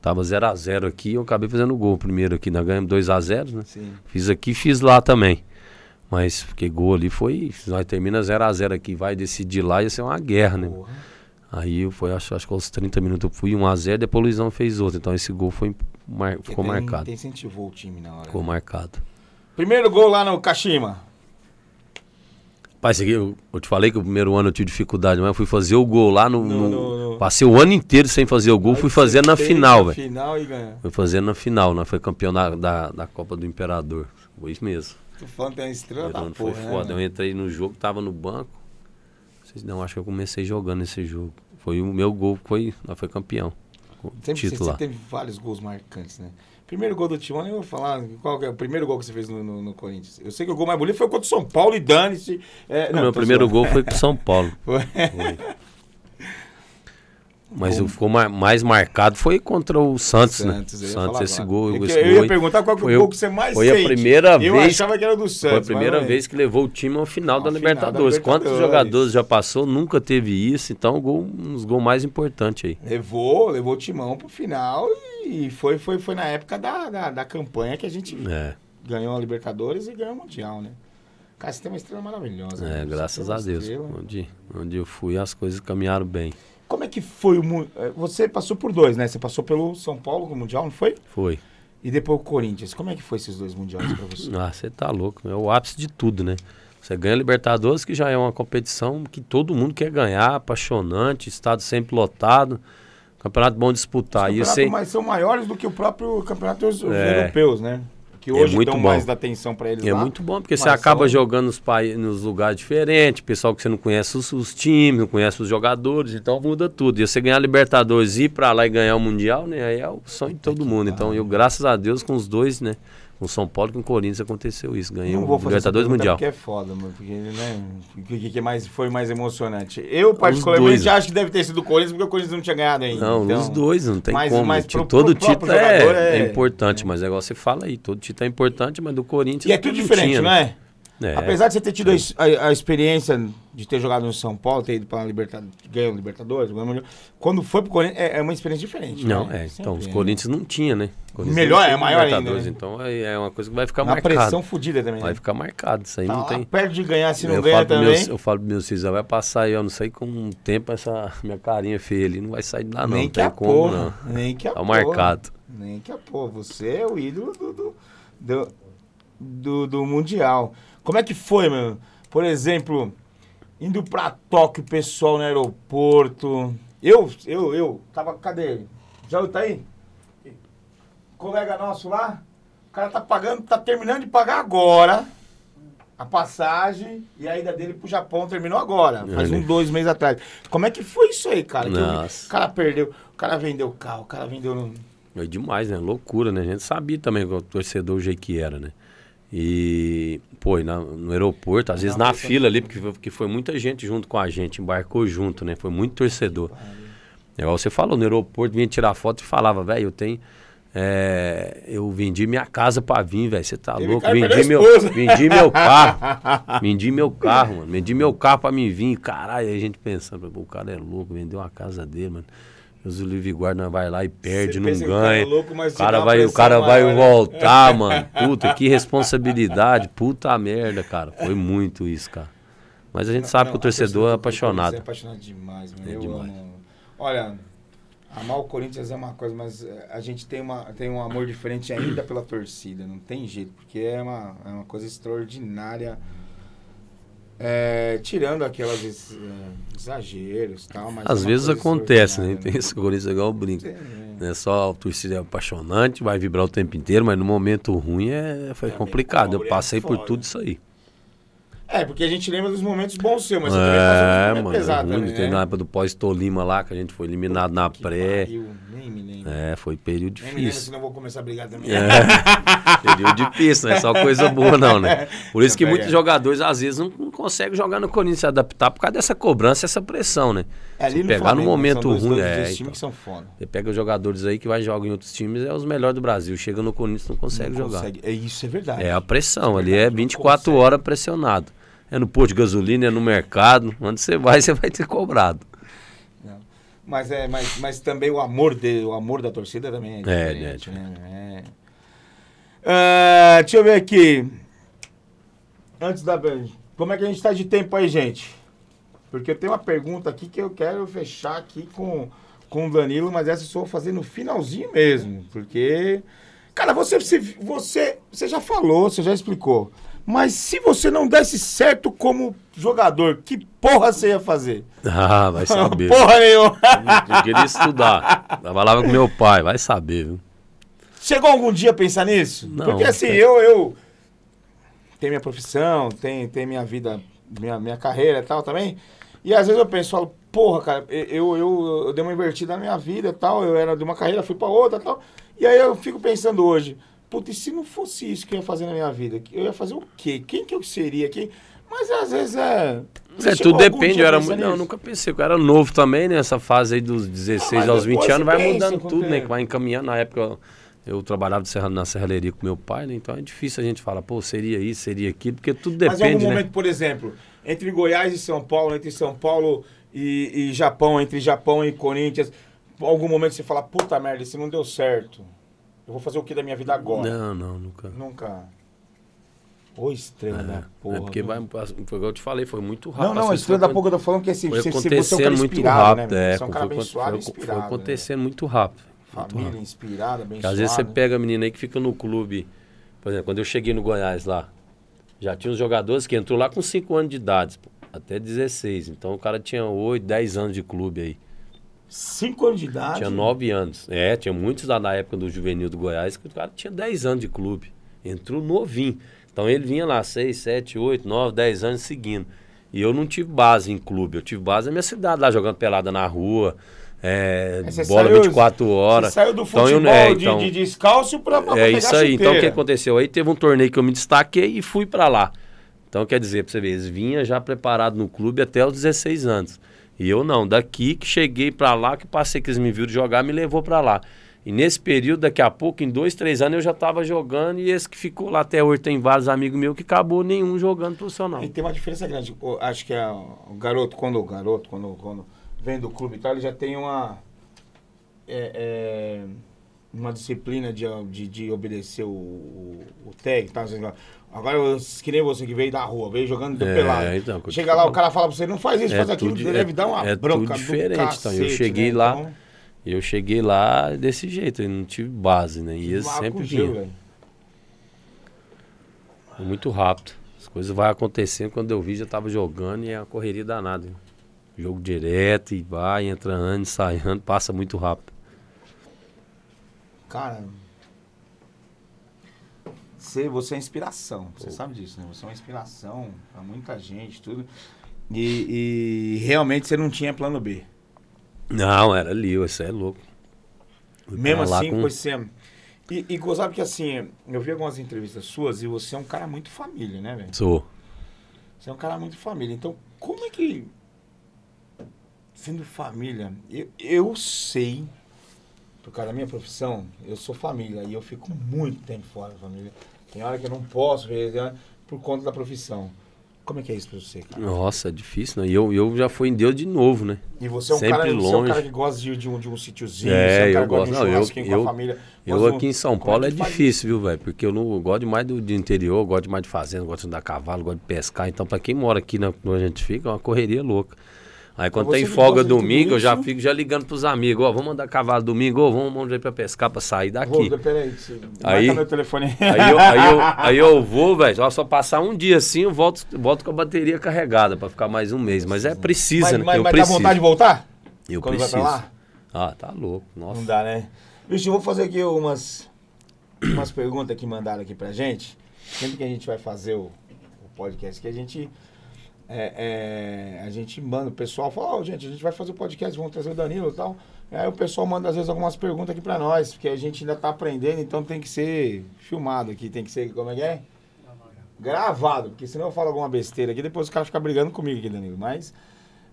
Tava 0x0 aqui e eu acabei fazendo o gol primeiro aqui. Nós ganhamos 2x0, né? Sim. Fiz aqui e fiz lá também. Mas porque gol ali foi. Nós termina 0x0 aqui, vai decidir lá, ia ser uma guerra, né? Aí foi, acho, acho que aos 30 minutos eu fui 1x0, depois o Luizão fez outro. Então esse gol foi, mar, ficou tem, marcado. Tem incentivou o time na hora. Ficou né? marcado. Primeiro gol lá no Kashima. Pai, aqui, eu, eu, te falei que o primeiro ano eu tive dificuldade, mas eu fui fazer o gol lá no. no, no, no... Passei o ano inteiro sem fazer o gol, fui fazer na final, velho. final e ganhar. Fui fazer na final, né? Foi campeão da, da, da Copa do Imperador. Foi isso mesmo. Tu falando tem uma estrela da porra, Foi né, foda. Né, eu entrei no jogo, tava no banco. Vocês não, acho que eu comecei jogando esse jogo. Foi o meu gol, foi, nós foi campeão. Sempre, você, você teve vários gols marcantes, né? Primeiro gol do Timão, eu vou falar qual é o primeiro gol que você fez no, no, no, Corinthians. Eu sei que o gol mais bonito foi contra o São Paulo e dane-se. É, meu primeiro só... gol foi com o São [laughs] Paulo. foi. foi. Mas o ficou mais marcado foi contra o Santos, Santos né? Santos, esse gol. Eu, esse eu ia perguntar qual foi o gol que você mais Foi sente. a primeira eu vez. Eu achava que era do Santos. Foi a primeira vez que levou o time ao final, da, Libertadores. final da, Libertadores. Quantos jogadores já passou? Nunca teve isso. Então, gol, um dos gols mais importantes aí. Levou, levou o timão pro final e foi, foi, foi na época da, da, da campanha que a gente é. ganhou a Libertadores e ganhou o Mundial, né? Cara, você tem uma estrela maravilhosa. É, né? graças a Deus. Onde, onde eu fui, as coisas caminharam bem. Como é que foi o. Eh, você passou por dois, né? Você passou pelo São Paulo o Mundial, não foi? Foi. E depois o Corinthians. Como é que foi esses dois mundiais pra você? Ah, você tá louco. É o ápice de tudo, né? Você ganha Libertadores, que já é uma competição que todo mundo quer ganhar, apaixonante, estado sempre lotado, campeonato bom disputar. Os campeonatos sei... mais são maiores do que o próprio campeonato dos é. europeus, né? Que é hoje é muito dão bom. mais da atenção para eles É lá, muito bom, porque você acaba jogando nos, nos lugares diferentes, pessoal que você não conhece os, os, times, não conhece os jogadores, então muda tudo. E você ganhar a Libertadores, ir para lá e ganhar o Mundial, né? Aí é o sonho de todo mundo. Então, eu, graças a Deus, com os dois, né? Com São Paulo e com o Corinthians aconteceu isso. Ganhei o Libertadores Mundial. Porque é foda, mano. Porque, né? O que, que mais, foi mais emocionante? Eu, particularmente, acho que deve ter sido o Corinthians, porque o Corinthians não tinha ganhado ainda. Não, então, os dois, não tem mas, como. Mas pro, todo pro título é, é, importante, é. mas é igual você fala aí. Todo título é importante, mas do Corinthians. E é tudo diferente, tinha, não é? É, Apesar de você ter tido a, a, a, experiência de ter jogado no São Paulo, ter ido para a Libertadores, ganhou Libertadores, quando foi para o Corinthians, é, é, uma experiência diferente. Não, né? é. Sempre então, os né? Corinthians não tinha, né? Melhor, é maior ainda. Né? Então, é, é, uma coisa que vai ficar uma marcada. Uma pressão fodida também. Vai né? ficar marcado, isso aí tá não tem. Perto de ganhar, se não eu ganha também. Meus, eu falo pro meu filhos, vai passar aí, eu não sei com um tempo essa minha carinha feia ali, não vai sair de lá não, Nem não que tem a como porra, não. Nem que a tá marcado. Nem que a porra, você é o ídolo do, do, do, do, do Mundial. Como é que foi, meu? Por exemplo, indo pra Tóquio, pessoal no aeroporto. Eu, eu, eu, tava, cadê ele? Já tá aí? Colega nosso lá, o cara tá pagando, tá terminando de pagar agora. a passagem e a ida dele pro Japão terminou agora, faz um dois meses atrás. Como é que foi isso aí, cara? Nossa. o cara perdeu, o cara vendeu o carro, o cara vendeu. É demais, né? Loucura, né? A gente sabia também o torcedor o jeito que era, né? E, pô, e na, no aeroporto, às vezes na fila ali, porque, porque foi muita gente junto com a gente, embarcou junto, né? Foi muito torcedor. É igual você falou, no aeroporto vinha tirar foto e falava, velho, eu tenho é, eu vendi minha casa pra vir, velho. Você tá louco? Vendi meu, vendi meu carro. [laughs] vendi meu carro, mano. Vendi meu carro pra mim vir. Caralho, aí a gente pensando, o cara é louco, vendeu a casa dele, mano. Deus o livre guarda, vai lá e perde, não ganha. Louco, o cara vai, o cara vai né? voltar, mano. Puta, que responsabilidade. Puta merda, cara. Foi muito isso, cara. Mas a gente não, sabe não, que o torcedor é apaixonado. É apaixonado demais, mano. É demais. Amo. Olha, Amar o Corinthians é uma coisa, mas eh, a gente tem, uma, tem um amor diferente ainda pela torcida, não tem jeito, porque é uma, é uma coisa extraordinária. É, tirando aquelas é, exageros tal, mas. Às é vezes acontece, né? Tem esse Corinthians igual o brinco. É, é. Só a torcida é apaixonante, vai vibrar o tempo inteiro, mas no momento ruim é, foi é, complicado. Eu passei por tudo isso aí. É, porque a gente lembra dos momentos bons seus, mas é, mano, pesado ruim, também, né? na época do pós-Tolima lá, que a gente foi eliminado na pré. Pariu, nem me lembro. É, foi período difícil. Nem me lembro, senão eu vou começar a brigar também. É, [laughs] período difícil, não é só coisa boa não, né? Por isso que muitos jogadores, às vezes, não, não conseguem jogar no Corinthians, se adaptar por causa dessa cobrança, essa pressão, né? É, ali no pegar Flamengo, no momento ruim, dois, é, dois então, que são foda. Você pega os jogadores aí que vai jogar em outros times, é os melhores do Brasil. Chega no Corinthians não consegue não jogar. Consegue. É isso, é verdade. É a pressão, é ali é 24 horas pressionado é no posto de gasolina, é no mercado. Onde você vai, [laughs] você vai ter cobrado. Mas, é, mas, mas também o amor, de, o amor da torcida também é, é diferente. É, né? é. Uh, deixa eu ver aqui. Antes da. Como é que a gente está de tempo aí, gente? Porque eu tenho uma pergunta aqui que eu quero fechar aqui com, com o Danilo, mas essa eu só vou fazer no finalzinho mesmo. Porque. Cara, você, você, você já falou, você já explicou. Mas se você não desse certo como jogador, que porra você ia fazer? Ah, vai [laughs] saber. porra nenhuma. Eu queria estudar. [laughs] Trabalhava com meu pai, vai saber, viu? Chegou algum dia a pensar nisso? Não, Porque assim, é... eu, eu tenho minha profissão, tenho, tenho minha vida, minha, minha carreira e tal também. E às vezes eu penso, falo, porra, cara, eu, eu, eu dei uma invertida na minha vida e tal. Eu era de uma carreira, fui pra outra e tal. E aí eu fico pensando hoje, Puta, e se não fosse isso que eu ia fazer na minha vida? Eu ia fazer o quê? Quem que eu seria? Quem... Mas às vezes é. é, tudo depende. Eu era muito. Não, nunca pensei. Eu era novo também, né? Essa fase aí dos 16 ah, aos 20 anos vai mudando tudo, né? Que vai encaminhando. Na época eu, eu trabalhava serra, na serralheria com meu pai, né? Então é difícil a gente falar, pô, seria isso, seria aquilo, porque tudo depende. Mas em algum né? momento, por exemplo, entre Goiás e São Paulo, entre São Paulo e, e Japão, entre Japão e Corinthians, algum momento você fala, puta merda, isso não deu certo. Eu vou fazer o que da minha vida agora? Não, não, nunca. Nunca. Ô, estrela é, da porra. É porque vai, foi que eu te falei, foi muito rápido. Não, não, a estrela da porra eu tô falando que assim, foi você, acontecendo você é um muito rápido. Né, é, você é um cara foi, abençoado foi, inspirado. Foi acontecendo né? muito rápido. Família muito rápido. inspirada, abençoada. Porque às vezes você pega a menina aí que fica no clube. Por exemplo, quando eu cheguei no Goiás lá, já tinha uns jogadores que entrou lá com 5 anos de idade, até 16. Então o cara tinha 8, 10 anos de clube aí. Cinco anos de idade? Tinha nove anos. É, tinha muitos lá na época do juvenil do Goiás que o cara tinha dez anos de clube. Entrou novinho. Então ele vinha lá seis, sete, oito, nove, dez anos seguindo. E eu não tive base em clube. Eu tive base na minha cidade, lá jogando pelada na rua. É, bola saiu, 24 horas. Você saiu do futebol então, eu, é, então, de, de descalço pra, pra É isso aí. Então o que aconteceu? Aí teve um torneio que eu me destaquei e fui para lá. Então quer dizer, pra você ver, eles vinham já preparado no clube até os 16 anos. E eu não, daqui que cheguei para lá, que passei que eles me viram jogar, me levou para lá. E nesse período, daqui a pouco, em dois, três anos, eu já estava jogando e esse que ficou lá até hoje tem vários amigos meus que acabou nenhum jogando profissional. E tem uma diferença grande. acho que é o garoto, quando o garoto, quando, quando vem do clube e tal, ele já tem uma. É, é, uma disciplina de, de, de obedecer o, o, o tag, tá? Agora, que nem você que veio da rua, veio jogando é, pelado. Então, Chega lá, o cara fala pra você, não faz isso, é faz aquilo, tudo, deve é, dar uma é bronca tudo diferente. Cacete, então, eu cheguei né? lá, então, eu cheguei lá desse jeito, eu não tive base, né? E eles sempre vinham. Muito rápido. As coisas vão acontecendo, quando eu vi já tava jogando e é uma correria danada. Jogo direto e vai, entra ano, sai ano, passa muito rápido. Cara, você, você é inspiração. Você Pô. sabe disso, né? Você é uma inspiração para muita gente, tudo. E, e, realmente você não tinha plano B. Não, era ali, você é louco. Mesmo assim, com... você. E, e sabe que assim, eu vi algumas entrevistas suas e você é um cara muito família, né, velho? Sou. Você é um cara muito família. Então, como é que. Sendo família, eu, eu sei, por causa da minha profissão, eu sou família e eu fico muito tempo fora da família. Tem hora que eu não posso ver, né, por conta da profissão. Como é que é isso pra você, cara? Nossa, é difícil, né? E eu, eu já fui em Deus de novo, né? E você é um, Sempre cara, longe. Você é um cara que gosta de, de, um, de um sítiozinho, é, você é um cara eu gosto, de um não, eu, com eu, a família. Eu aqui em São Paulo é, é difícil, viu, velho? Porque eu não eu gosto demais do, do interior, gosto demais de fazenda, gosto de andar cavalo, gosto de pescar. Então, pra quem mora aqui na, onde a gente fica, é uma correria louca. Aí quando tem folga domingo, eu já fico já ligando pros amigos, ó, vamos mandar cavalo domingo, ó, vamos, vamos ir pra pescar pra sair daqui. Vou, peraí, aí, meu telefone. aí, eu, aí, eu, [laughs] aí eu vou, velho, só passar um dia assim, eu volto, volto com a bateria carregada pra ficar mais um mês. Mas é precisa, mas, né? Mas, eu mas preciso. dá vontade de voltar? Eu quando preciso. Ah, tá louco, nossa. Não dá, né? Bicho, eu vou fazer aqui umas, umas perguntas que mandaram aqui pra gente. Sempre que a gente vai fazer o, o podcast, que a gente é, é, a gente manda, o pessoal fala, oh, gente, a gente vai fazer o podcast, vamos trazer o Danilo e tal. Aí o pessoal manda às vezes algumas perguntas aqui pra nós, porque a gente ainda tá aprendendo, então tem que ser filmado aqui, tem que ser, como é que é? Gravado, porque senão eu falo alguma besteira aqui, depois o cara fica brigando comigo aqui, Danilo. Mas,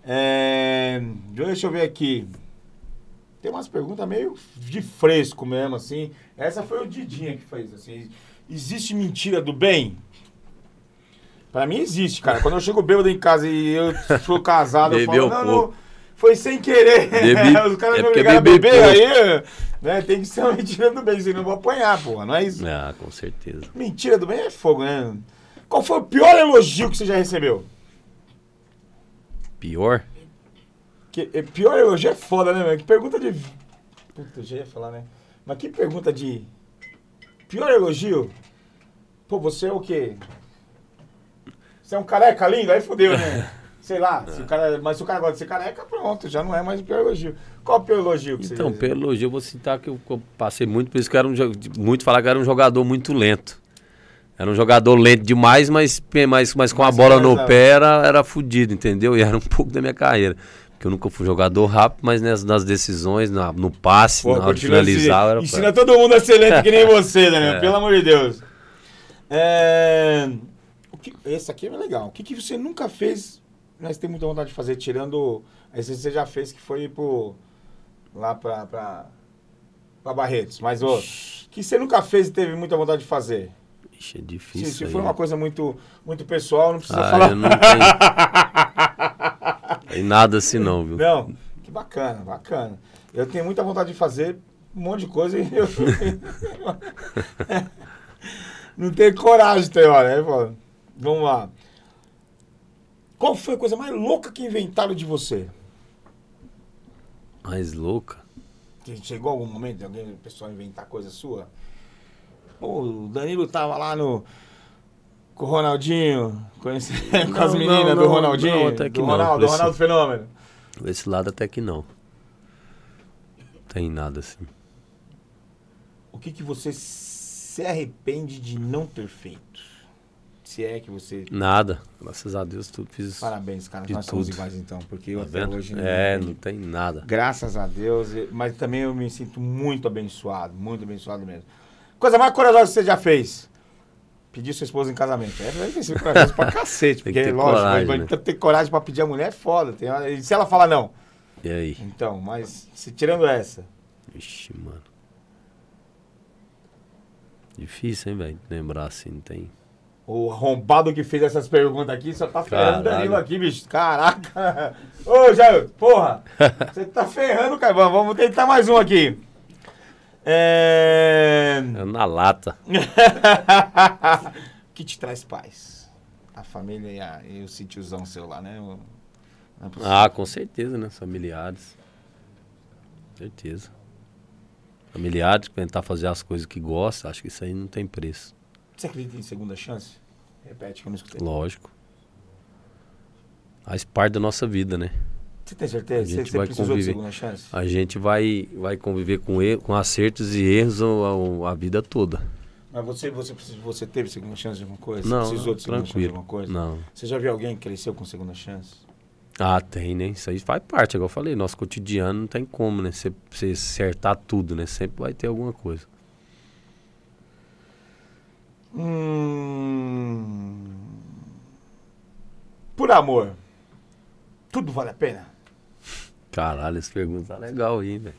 é, deixa eu ver aqui. Tem umas perguntas meio de fresco mesmo, assim. Essa foi o Didinha que fez, assim. Existe mentira do bem? Pra mim existe, cara. Quando eu chego bêbado em casa e eu sou casado, eu [laughs] falo, não, não, foi sem querer. Bebi, [laughs] Os caras é me obrigaram a beber aí, né? Tem que ser uma mentira do bem, senão eu vou apanhar, porra, não é isso? Ah, com certeza. Mentira do bem é fogo, né? Qual foi o pior elogio que você já recebeu? Pior? Que, é, pior elogio é foda, né, velho? Que pergunta de. Puta, eu já ia falar, né? Mas que pergunta de. Pior elogio? Pô, você é o quê? Você é um careca lindo, aí fodeu, né? [laughs] Sei lá, se o cara, mas se o cara gosta de ser careca, pronto, já não é mais o pior elogio. Qual o pior elogio que então, Então, pior elogio, eu vou citar que eu, eu, passei muito por isso, que era um, muito falar que era um jogador muito lento. Era um jogador lento demais, mas, mas, mas com mas a bola no pé era, era fudido, entendeu? E era um [laughs] pouco da minha carreira. Porque eu nunca fui jogador rápido, mas nas, nas decisões, na, no passe, Pô, na hora de finalizar. Era ensina pra... todo mundo a ser lento que nem [laughs] você, Daniel, é. pelo amor de Deus. É que, esse aqui é legal. O que, que você nunca fez, mas tem muita vontade de fazer, tirando. Esse você já fez que foi pro, lá pra, pra, pra Barretos. Mas o que você nunca fez e teve muita vontade de fazer? Ixi, é difícil. Se, se for uma coisa muito, muito pessoal, não precisa ah, falar. Eu não tenho... [laughs] tem nada assim não, viu? Não, que bacana, bacana. Eu tenho muita vontade de fazer um monte de coisa e eu [laughs] [laughs] não tenho coragem, tem hora. Aí, pô. Vamos lá. Qual foi a coisa mais louca que inventaram de você? Mais louca? Chegou algum momento de alguém, pessoal inventar coisa sua? Pô, o Danilo tava lá no. Com o Ronaldinho, conhecendo [laughs] com as meninas do Ronaldinho. Não, até que do Ronaldo, não. Do Ronaldo Fenômeno. Esse lado até que não. Tem nada assim. O que, que você se arrepende de não ter feito? Se é que você. Nada. Graças a Deus, tudo fiz. Parabéns, cara. Nós tudo. somos iguais então, porque eu tá até hoje não. É, não tem nada. Graças a Deus. Mas também eu me sinto muito abençoado, muito abençoado mesmo. Coisa mais corajosa que você já fez? Pedir sua esposa em casamento. É, deve ser corajoso pra [laughs] cacete, porque, lógico, coragem, né? ter coragem pra pedir a mulher é foda. Tem, e se ela falar não? E aí? Então, mas se tirando essa. Vixe, mano. Difícil, hein, velho? Lembrar assim, não tem. O arrombado que fez essas perguntas aqui só tá ferrando o Danilo aqui, bicho. Caraca. Ô, Jair, porra. [laughs] Você tá ferrando, cara. Vamos tentar mais um aqui. É... é na lata. [laughs] que te traz paz? A família e, a, e o sítiozão seu lá, né? É ah, com certeza, né? Familiares. Certeza. Familiares, tentar fazer as coisas que gosta, acho que isso aí não tem preço. Você acredita em segunda chance? Repete que eu não escutei. Lógico. Faz parte da nossa vida, né? Você tem certeza? A gente você, vai conviver. De segunda chance? A gente vai, vai conviver com, erro, com acertos e erros a, a vida toda. Mas você, você, você teve segunda chance de alguma coisa? Não, Precisou de segunda chance de alguma coisa? Não. Você já viu alguém que cresceu com segunda chance? Ah, tem, né? Isso aí faz parte, igual eu falei, nosso cotidiano não tem como, né? Você, você acertar tudo, né? Sempre vai ter alguma coisa. Hum... Por amor, tudo vale a pena? Caralho, essa pergunta tá legal aí, velho.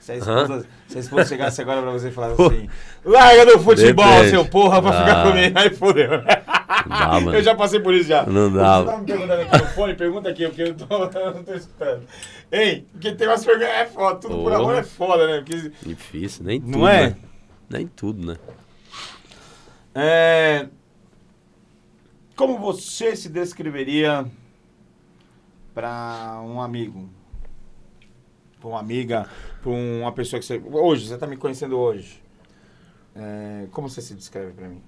Se a esposa, se a esposa chegasse agora pra você e falasse assim: larga do futebol, Depende. seu porra, pra ah. ficar comigo. Aí fodeu. Não eu já passei por isso já. Não dá. Você tá me perguntando aqui no fone? Pergunta aqui, porque eu, tô, [laughs] eu não tô escutando. Ei, porque tem umas perguntas. É foda, tudo por amor é foda, né? Porque... Difícil, nem tudo. Não é? Né? Nem tudo, né? É. Como você se descreveria para um amigo? Para uma amiga, para uma pessoa que você. Hoje, você está me conhecendo hoje. É, como você se descreve para mim?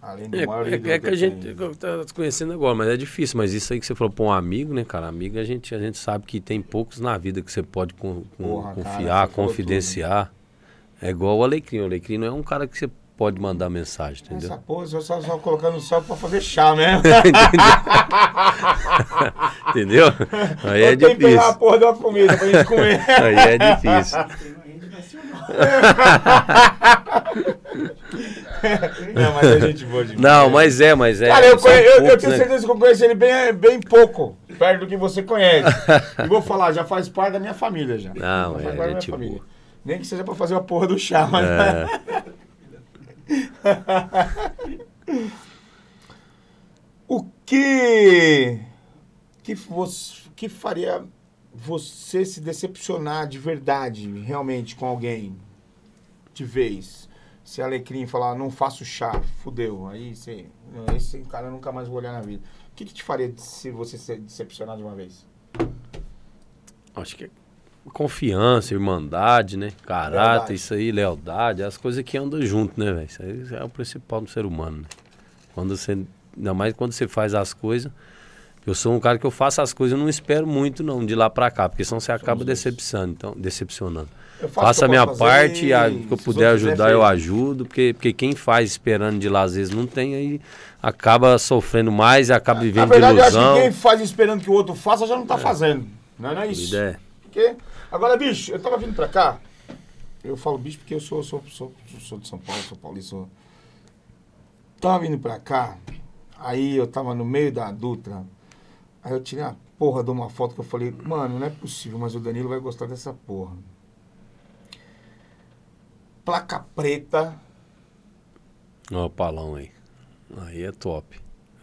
Além do é, maior é, é que a gente está se conhecendo agora, mas é difícil. Mas isso aí que você falou para um amigo, né, cara? Amigo, a gente, a gente sabe que tem poucos na vida que você pode com, com, Porra, confiar, cara, confidenciar. É igual o Alecrim. O Alecrim não é um cara que você pode mandar mensagem, entendeu? Essa porra, eu só, só colocando só para fazer chá mesmo. [laughs] entendeu? [laughs] Aí é difícil. pegar a porra de uma comida pra gente comer. [laughs] Aí é difícil. Não, mas é gente boa demais. Não, mas é, mas é. Cara, eu, conhe... eu, poucos, eu tenho né? certeza que eu conheço ele bem, bem pouco, perto do que você conhece. e vou falar, já faz parte da minha família já. Não, já é, é tipo... Nem que seja pra fazer a porra do chá, mas... É. [laughs] o que que que faria você se decepcionar de verdade, realmente, com alguém de vez? Se Alecrim falar, não faço chá, fudeu. Aí você, esse cara nunca mais vou olhar na vida. O que, que te faria se você se decepcionar de uma vez? Acho que confiança, irmandade, né? Caráter, lealdade. isso aí, lealdade, as coisas que andam junto, né, velho? Isso aí é o principal do ser humano, né? Quando você, ainda mais quando você faz as coisas. Eu sou um cara que eu faço as coisas, eu não espero muito não de lá para cá, porque senão você acaba decepcionando, então, decepcionando. Faça a minha parte, e a, que eu puder ajudar, eu ajudo, porque, porque quem faz esperando de lá às vezes não tem, aí acaba sofrendo mais e acaba vivendo Na verdade, de ilusão. Eu acho que quem faz esperando que o outro faça já não tá é. fazendo. Não é, não é isso? É. Porque Agora, bicho, eu tava vindo pra cá. Eu falo bicho porque eu sou, sou, sou, sou de São Paulo, sou paulista. Sou... Tava vindo pra cá. Aí eu tava no meio da Dutra. Aí eu tirei a porra de uma foto que eu falei, mano, não é possível, mas o Danilo vai gostar dessa porra. Placa preta. Ó, o palão aí. Aí é top.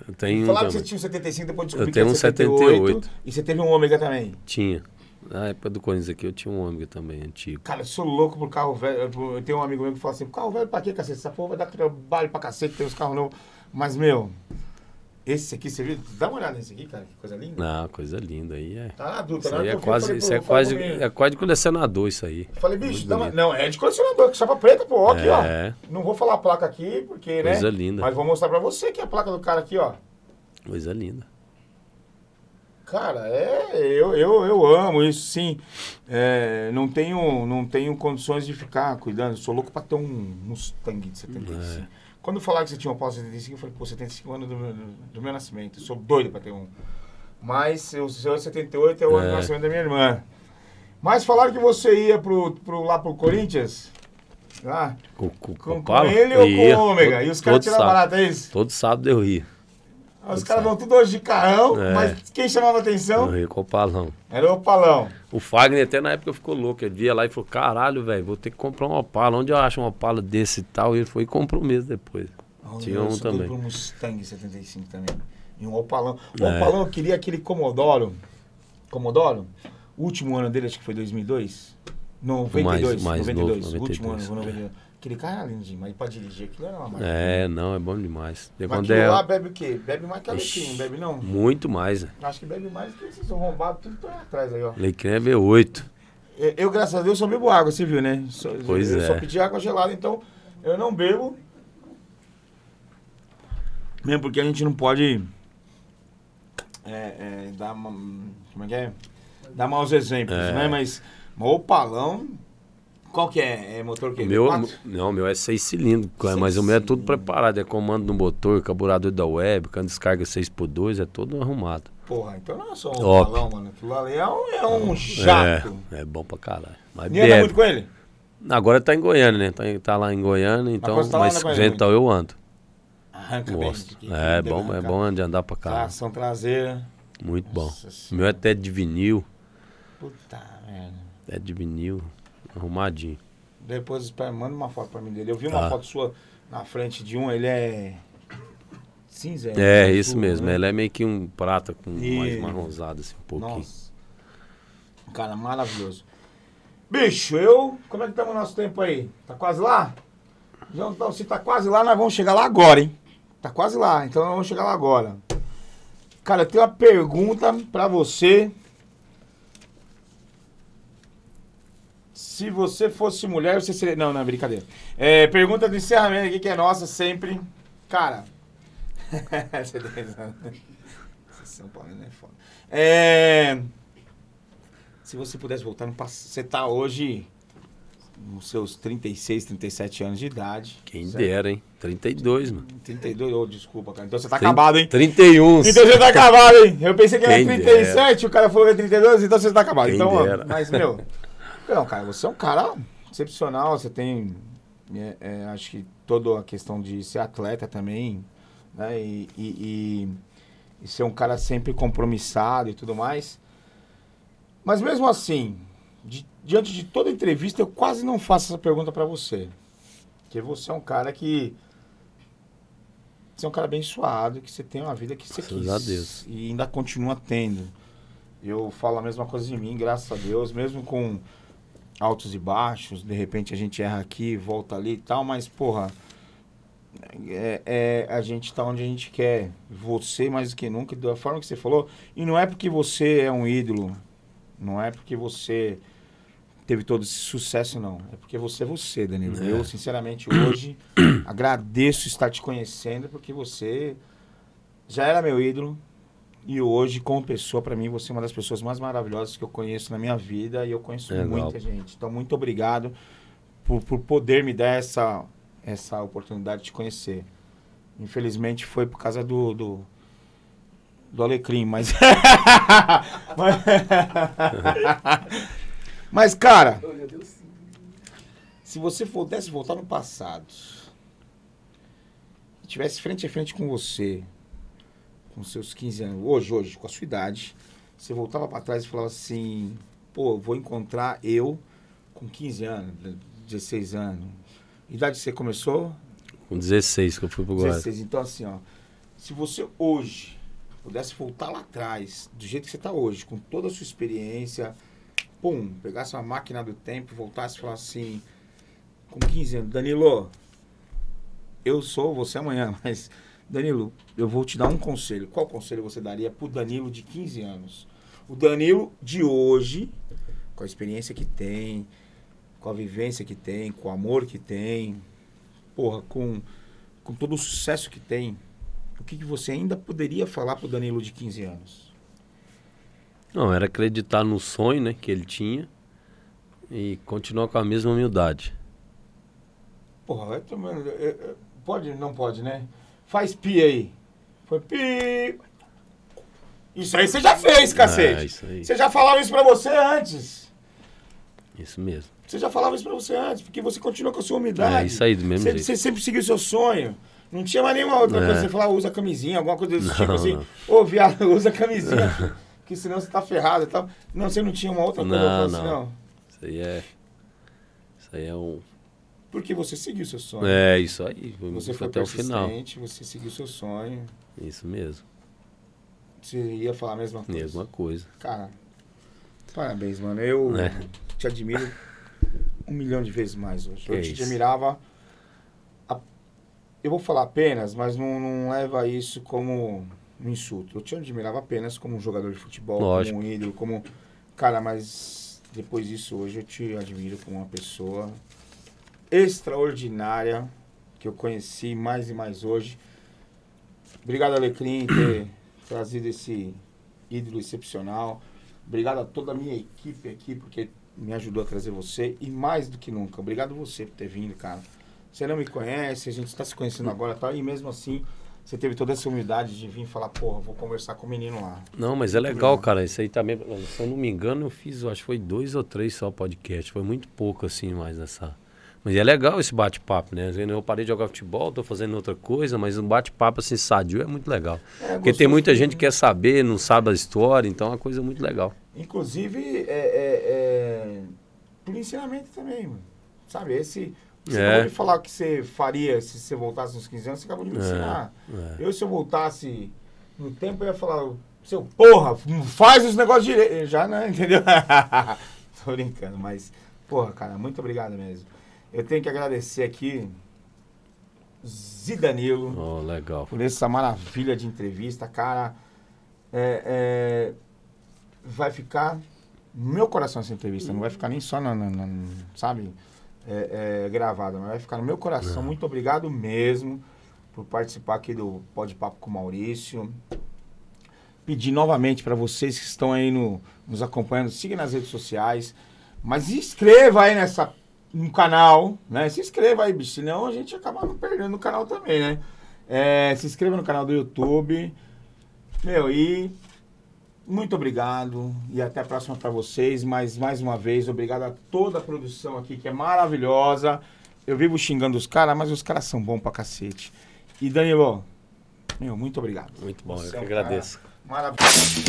Eu tenho. Falaram que você tinha um 75, depois descobri eu tenho que um 78, 78. E você teve um ômega também? Tinha. Na época do Corinthians aqui eu tinha um ômega também, antigo. Cara, eu sou louco por carro velho. Eu tenho um amigo meu que fala assim, carro velho pra quê, cacete? Essa porra vai dar trabalho pra cacete, tem os carros novos. Mas, meu, esse aqui, você viu? Dá uma olhada nesse aqui, cara, que coisa linda. Não, coisa linda aí é. Tá na adulta, isso né? Aí é quase, falei, isso é quase, é quase de colecionador isso aí. falei, bicho, dá uma, não, é de colecionador, que chapa preta, pô, aqui, é. ó. Não vou falar a placa aqui, porque, né? Coisa linda. Mas vou mostrar pra você que é a placa do cara aqui, ó. Coisa linda. Cara, é, eu, eu, eu amo isso, sim. É, não, tenho, não tenho condições de ficar cuidando. Sou louco pra ter um Mustang de 75. É. Quando falaram que você tinha um Opala 75, eu falei, pô, 75 anos do meu, do meu nascimento. Eu sou doido pra ter um. Mas o seu 78 é o ano é. do nascimento da minha irmã. Mas falaram que você ia pro, pro, lá pro Corinthians. Lá, com, com, com, com ele ou com o Ômega? E os caras tiraram barato, é isso? Todo sábado eu ia. Os caras vão tudo hoje de carrão, é. mas quem chamava atenção? O Opalão. Era o Opalão. O Fagner até na época ficou louco. Ele via lá e falou, caralho, velho, vou ter que comprar um Opala. Onde eu acho um Opala desse e tal? E ele foi e comprou mesmo depois. Tinha um também. Eu um Mustang 75 também. E um Opalão. O é. Opalão eu queria aquele Comodoro. Comodoro? O último ano dele, acho que foi 2002. 92, mais, mais 92. Novo, 92. Último ano, 92. Aquele cara é lindo, mas pra dirigir aquilo era uma maravilha. É, não, é bom demais. Mas quando é... lá bebe o quê? Bebe mais que a Lequim, bebe não? Muito mais. Acho que bebe mais que esses arrombados, tudo pra atrás aí, ó. Lequim é V8. Eu, eu, graças a Deus, só bebo água, você viu, né? Só, pois eu é. só pedi água gelada, então eu não bebo. Mesmo porque a gente não pode é, é, dar como é que é? Dar maus exemplos, é. né? Mas, mas o palão Qual que é? É motor que? Meu, não, meu é seis cilindros, seis mas o meu é tudo preparado. É comando no motor, carburador da web, quando descarga 6x2, é todo arrumado. Porra, então não é só um Top. balão, mano. Aquilo ali é um, é um jato. É, é bom pra caralho. Mas e anda muito com ele? Agora tá em Goiânia, né? Tá, tá lá em Goiânia, então. Mas, tá mas então eu ando. Arranca Gosto. bem. É, bom, é bom de andar pra cá. Tração traseira. Muito bom. O meu é até de vinil. Puta merda. É de vinil, arrumadinho. Depois manda uma foto pra mim dele. Eu vi uma tá. foto sua na frente de um, ele é cinza. É, é isso mesmo. Né? Ele é meio que um prata com e... mais marronzado, assim, um pouquinho. Nossa. Cara, maravilhoso. Bicho, eu. Como é que estamos no nosso tempo aí? Tá quase lá? Então, se tá quase lá, nós vamos chegar lá agora, hein? Tá quase lá, então nós vamos chegar lá agora. Cara, eu tenho uma pergunta pra você. Se você fosse mulher, você seria. Não, não, brincadeira. É, pergunta de encerramento aqui que é nossa sempre. Cara. [laughs] você São Paulo, né? Foda. É. Se você pudesse voltar no passado. Você tá hoje nos seus 36, 37 anos de idade. Quem certo? dera, hein? 32, mano. 32, oh, desculpa, cara. Então você tá 30, acabado, hein? 31. Então você tá acabado, hein? Eu pensei que Quem era 37, dera. o cara falou que é 32, então você tá acabado. Quem então, dera. mas, meu. [laughs] Não, cara, você é um cara excepcional, você tem. É, é, acho que toda a questão de ser atleta também, né? E, e, e, e ser um cara sempre compromissado e tudo mais. Mas mesmo assim, de, diante de toda entrevista, eu quase não faço essa pergunta para você. Porque você é um cara que. Você é um cara abençoado, que você tem uma vida que você graças quis. A Deus. E ainda continua tendo. Eu falo a mesma coisa de mim, graças a Deus, mesmo com altos e baixos, de repente a gente erra aqui, volta ali e tal, mas, porra, é, é, a gente tá onde a gente quer. Você mais do que nunca, da forma que você falou. E não é porque você é um ídolo, não é porque você teve todo esse sucesso, não. É porque você é você, Danilo. É. Eu, sinceramente, [clears throat] hoje agradeço estar te conhecendo, porque você já era meu ídolo, e hoje, como pessoa, para mim, você é uma das pessoas mais maravilhosas que eu conheço na minha vida e eu conheço é muita legal. gente. Então, muito obrigado por, por poder me dar essa, essa oportunidade de te conhecer. Infelizmente, foi por causa do, do, do Alecrim, mas... [laughs] [laughs] mas... cara, se você pudesse voltar no passado, tivesse frente a frente com você, com seus 15 anos, hoje, hoje, com a sua idade, você voltava para trás e falava assim, pô, vou encontrar eu com 15 anos, 16 anos. idade que você começou? Com 16 que eu fui pro Guarani. 16, então assim, ó, se você hoje pudesse voltar lá atrás, do jeito que você está hoje, com toda a sua experiência, pum, pegasse uma máquina do tempo, voltasse e falasse assim, com 15 anos, Danilo, eu sou você amanhã, [laughs] mas Danilo, eu vou te dar um conselho. Qual conselho você daria pro Danilo de 15 anos? O Danilo de hoje, com a experiência que tem, com a vivência que tem, com o amor que tem, porra, com, com todo o sucesso que tem, o que, que você ainda poderia falar pro Danilo de 15 anos? Não, era acreditar no sonho, né, que ele tinha e continuar com a mesma humildade. Porra, é, é, pode, não pode, né? Faz pi aí. Foi pi. Isso aí você já fez, cacete. É, isso aí. Você já falava isso pra você antes. Isso mesmo. Você já falava isso pra você antes, porque você continua com a sua umidade. É isso aí, do mesmo você, jeito. Você sempre seguiu o seu sonho. Não tinha mais nenhuma outra é. coisa. Você falava, usa camisinha, alguma coisa desse não, tipo assim. Ô, viado, [laughs] usa camisinha. que senão você tá ferrado e tal. Não, você não tinha uma outra coisa não, assim, não. Isso aí é. Isso aí é um. Porque você seguiu seu sonho. É, isso aí. Você foi até o final. Você seguiu seu sonho. Isso mesmo. Você ia falar a mesma coisa? Mesma coisa. Cara, parabéns, mano. Eu é. te admiro um milhão de vezes mais hoje. Que eu te admirava. A... Eu vou falar apenas, mas não, não leva isso como um insulto. Eu te admirava apenas como um jogador de futebol, Lógico. como um ídolo, como. Cara, mas depois disso hoje eu te admiro como uma pessoa extraordinária que eu conheci mais e mais hoje. Obrigado, Alecrim, por ter [coughs] trazido esse ídolo excepcional. Obrigado a toda a minha equipe aqui, porque me ajudou a trazer você e mais do que nunca, obrigado você por ter vindo, cara. Você não me conhece, a gente está se conhecendo agora, tá? E mesmo assim, você teve toda essa humildade de vir falar, porra, vou conversar com o menino lá. Não, mas é legal, cara. Isso aí também, se eu não me engano, eu fiz, acho que foi dois ou três só podcast. Foi muito pouco, assim, mais nessa. Mas é legal esse bate-papo, né? Eu parei de jogar futebol, tô fazendo outra coisa, mas um bate-papo assim sadio é muito legal. É, Porque tem muita gente que quer saber, não sabe a história, então é uma coisa muito legal. Inclusive, é, é, é... por ensinamento também, mano. Sabe, esse você é. acabou de falar o que você faria se você voltasse nos 15 anos, você acabou de me é. ensinar. É. Eu, se eu voltasse no tempo, eu ia falar, seu porra, faz os negócios direito. Já não, [laughs] entendeu? Tô brincando, mas, porra, cara, muito obrigado mesmo. Eu tenho que agradecer aqui Zidanilo. Oh, legal. Por essa maravilha de entrevista, cara. É, é, vai ficar no meu coração essa entrevista, não vai ficar nem só na, na, na sabe? é, é, gravada, mas vai ficar no meu coração. É. Muito obrigado mesmo por participar aqui do Pode Papo com o Maurício. Pedir novamente para vocês que estão aí no, nos acompanhando, siga nas redes sociais, mas inscreva aí nessa, no canal, né? Se inscreva aí, bicho, senão a gente acaba não perdendo o canal também, né? É, se inscreva no canal do YouTube. Meu, e muito obrigado e até a próxima para vocês. Mas mais uma vez, obrigado a toda a produção aqui que é maravilhosa. Eu vivo xingando os caras, mas os caras são bons pra cacete. E Danilo, meu, muito obrigado. Muito bom, Você eu que é um agradeço. Maravilhoso.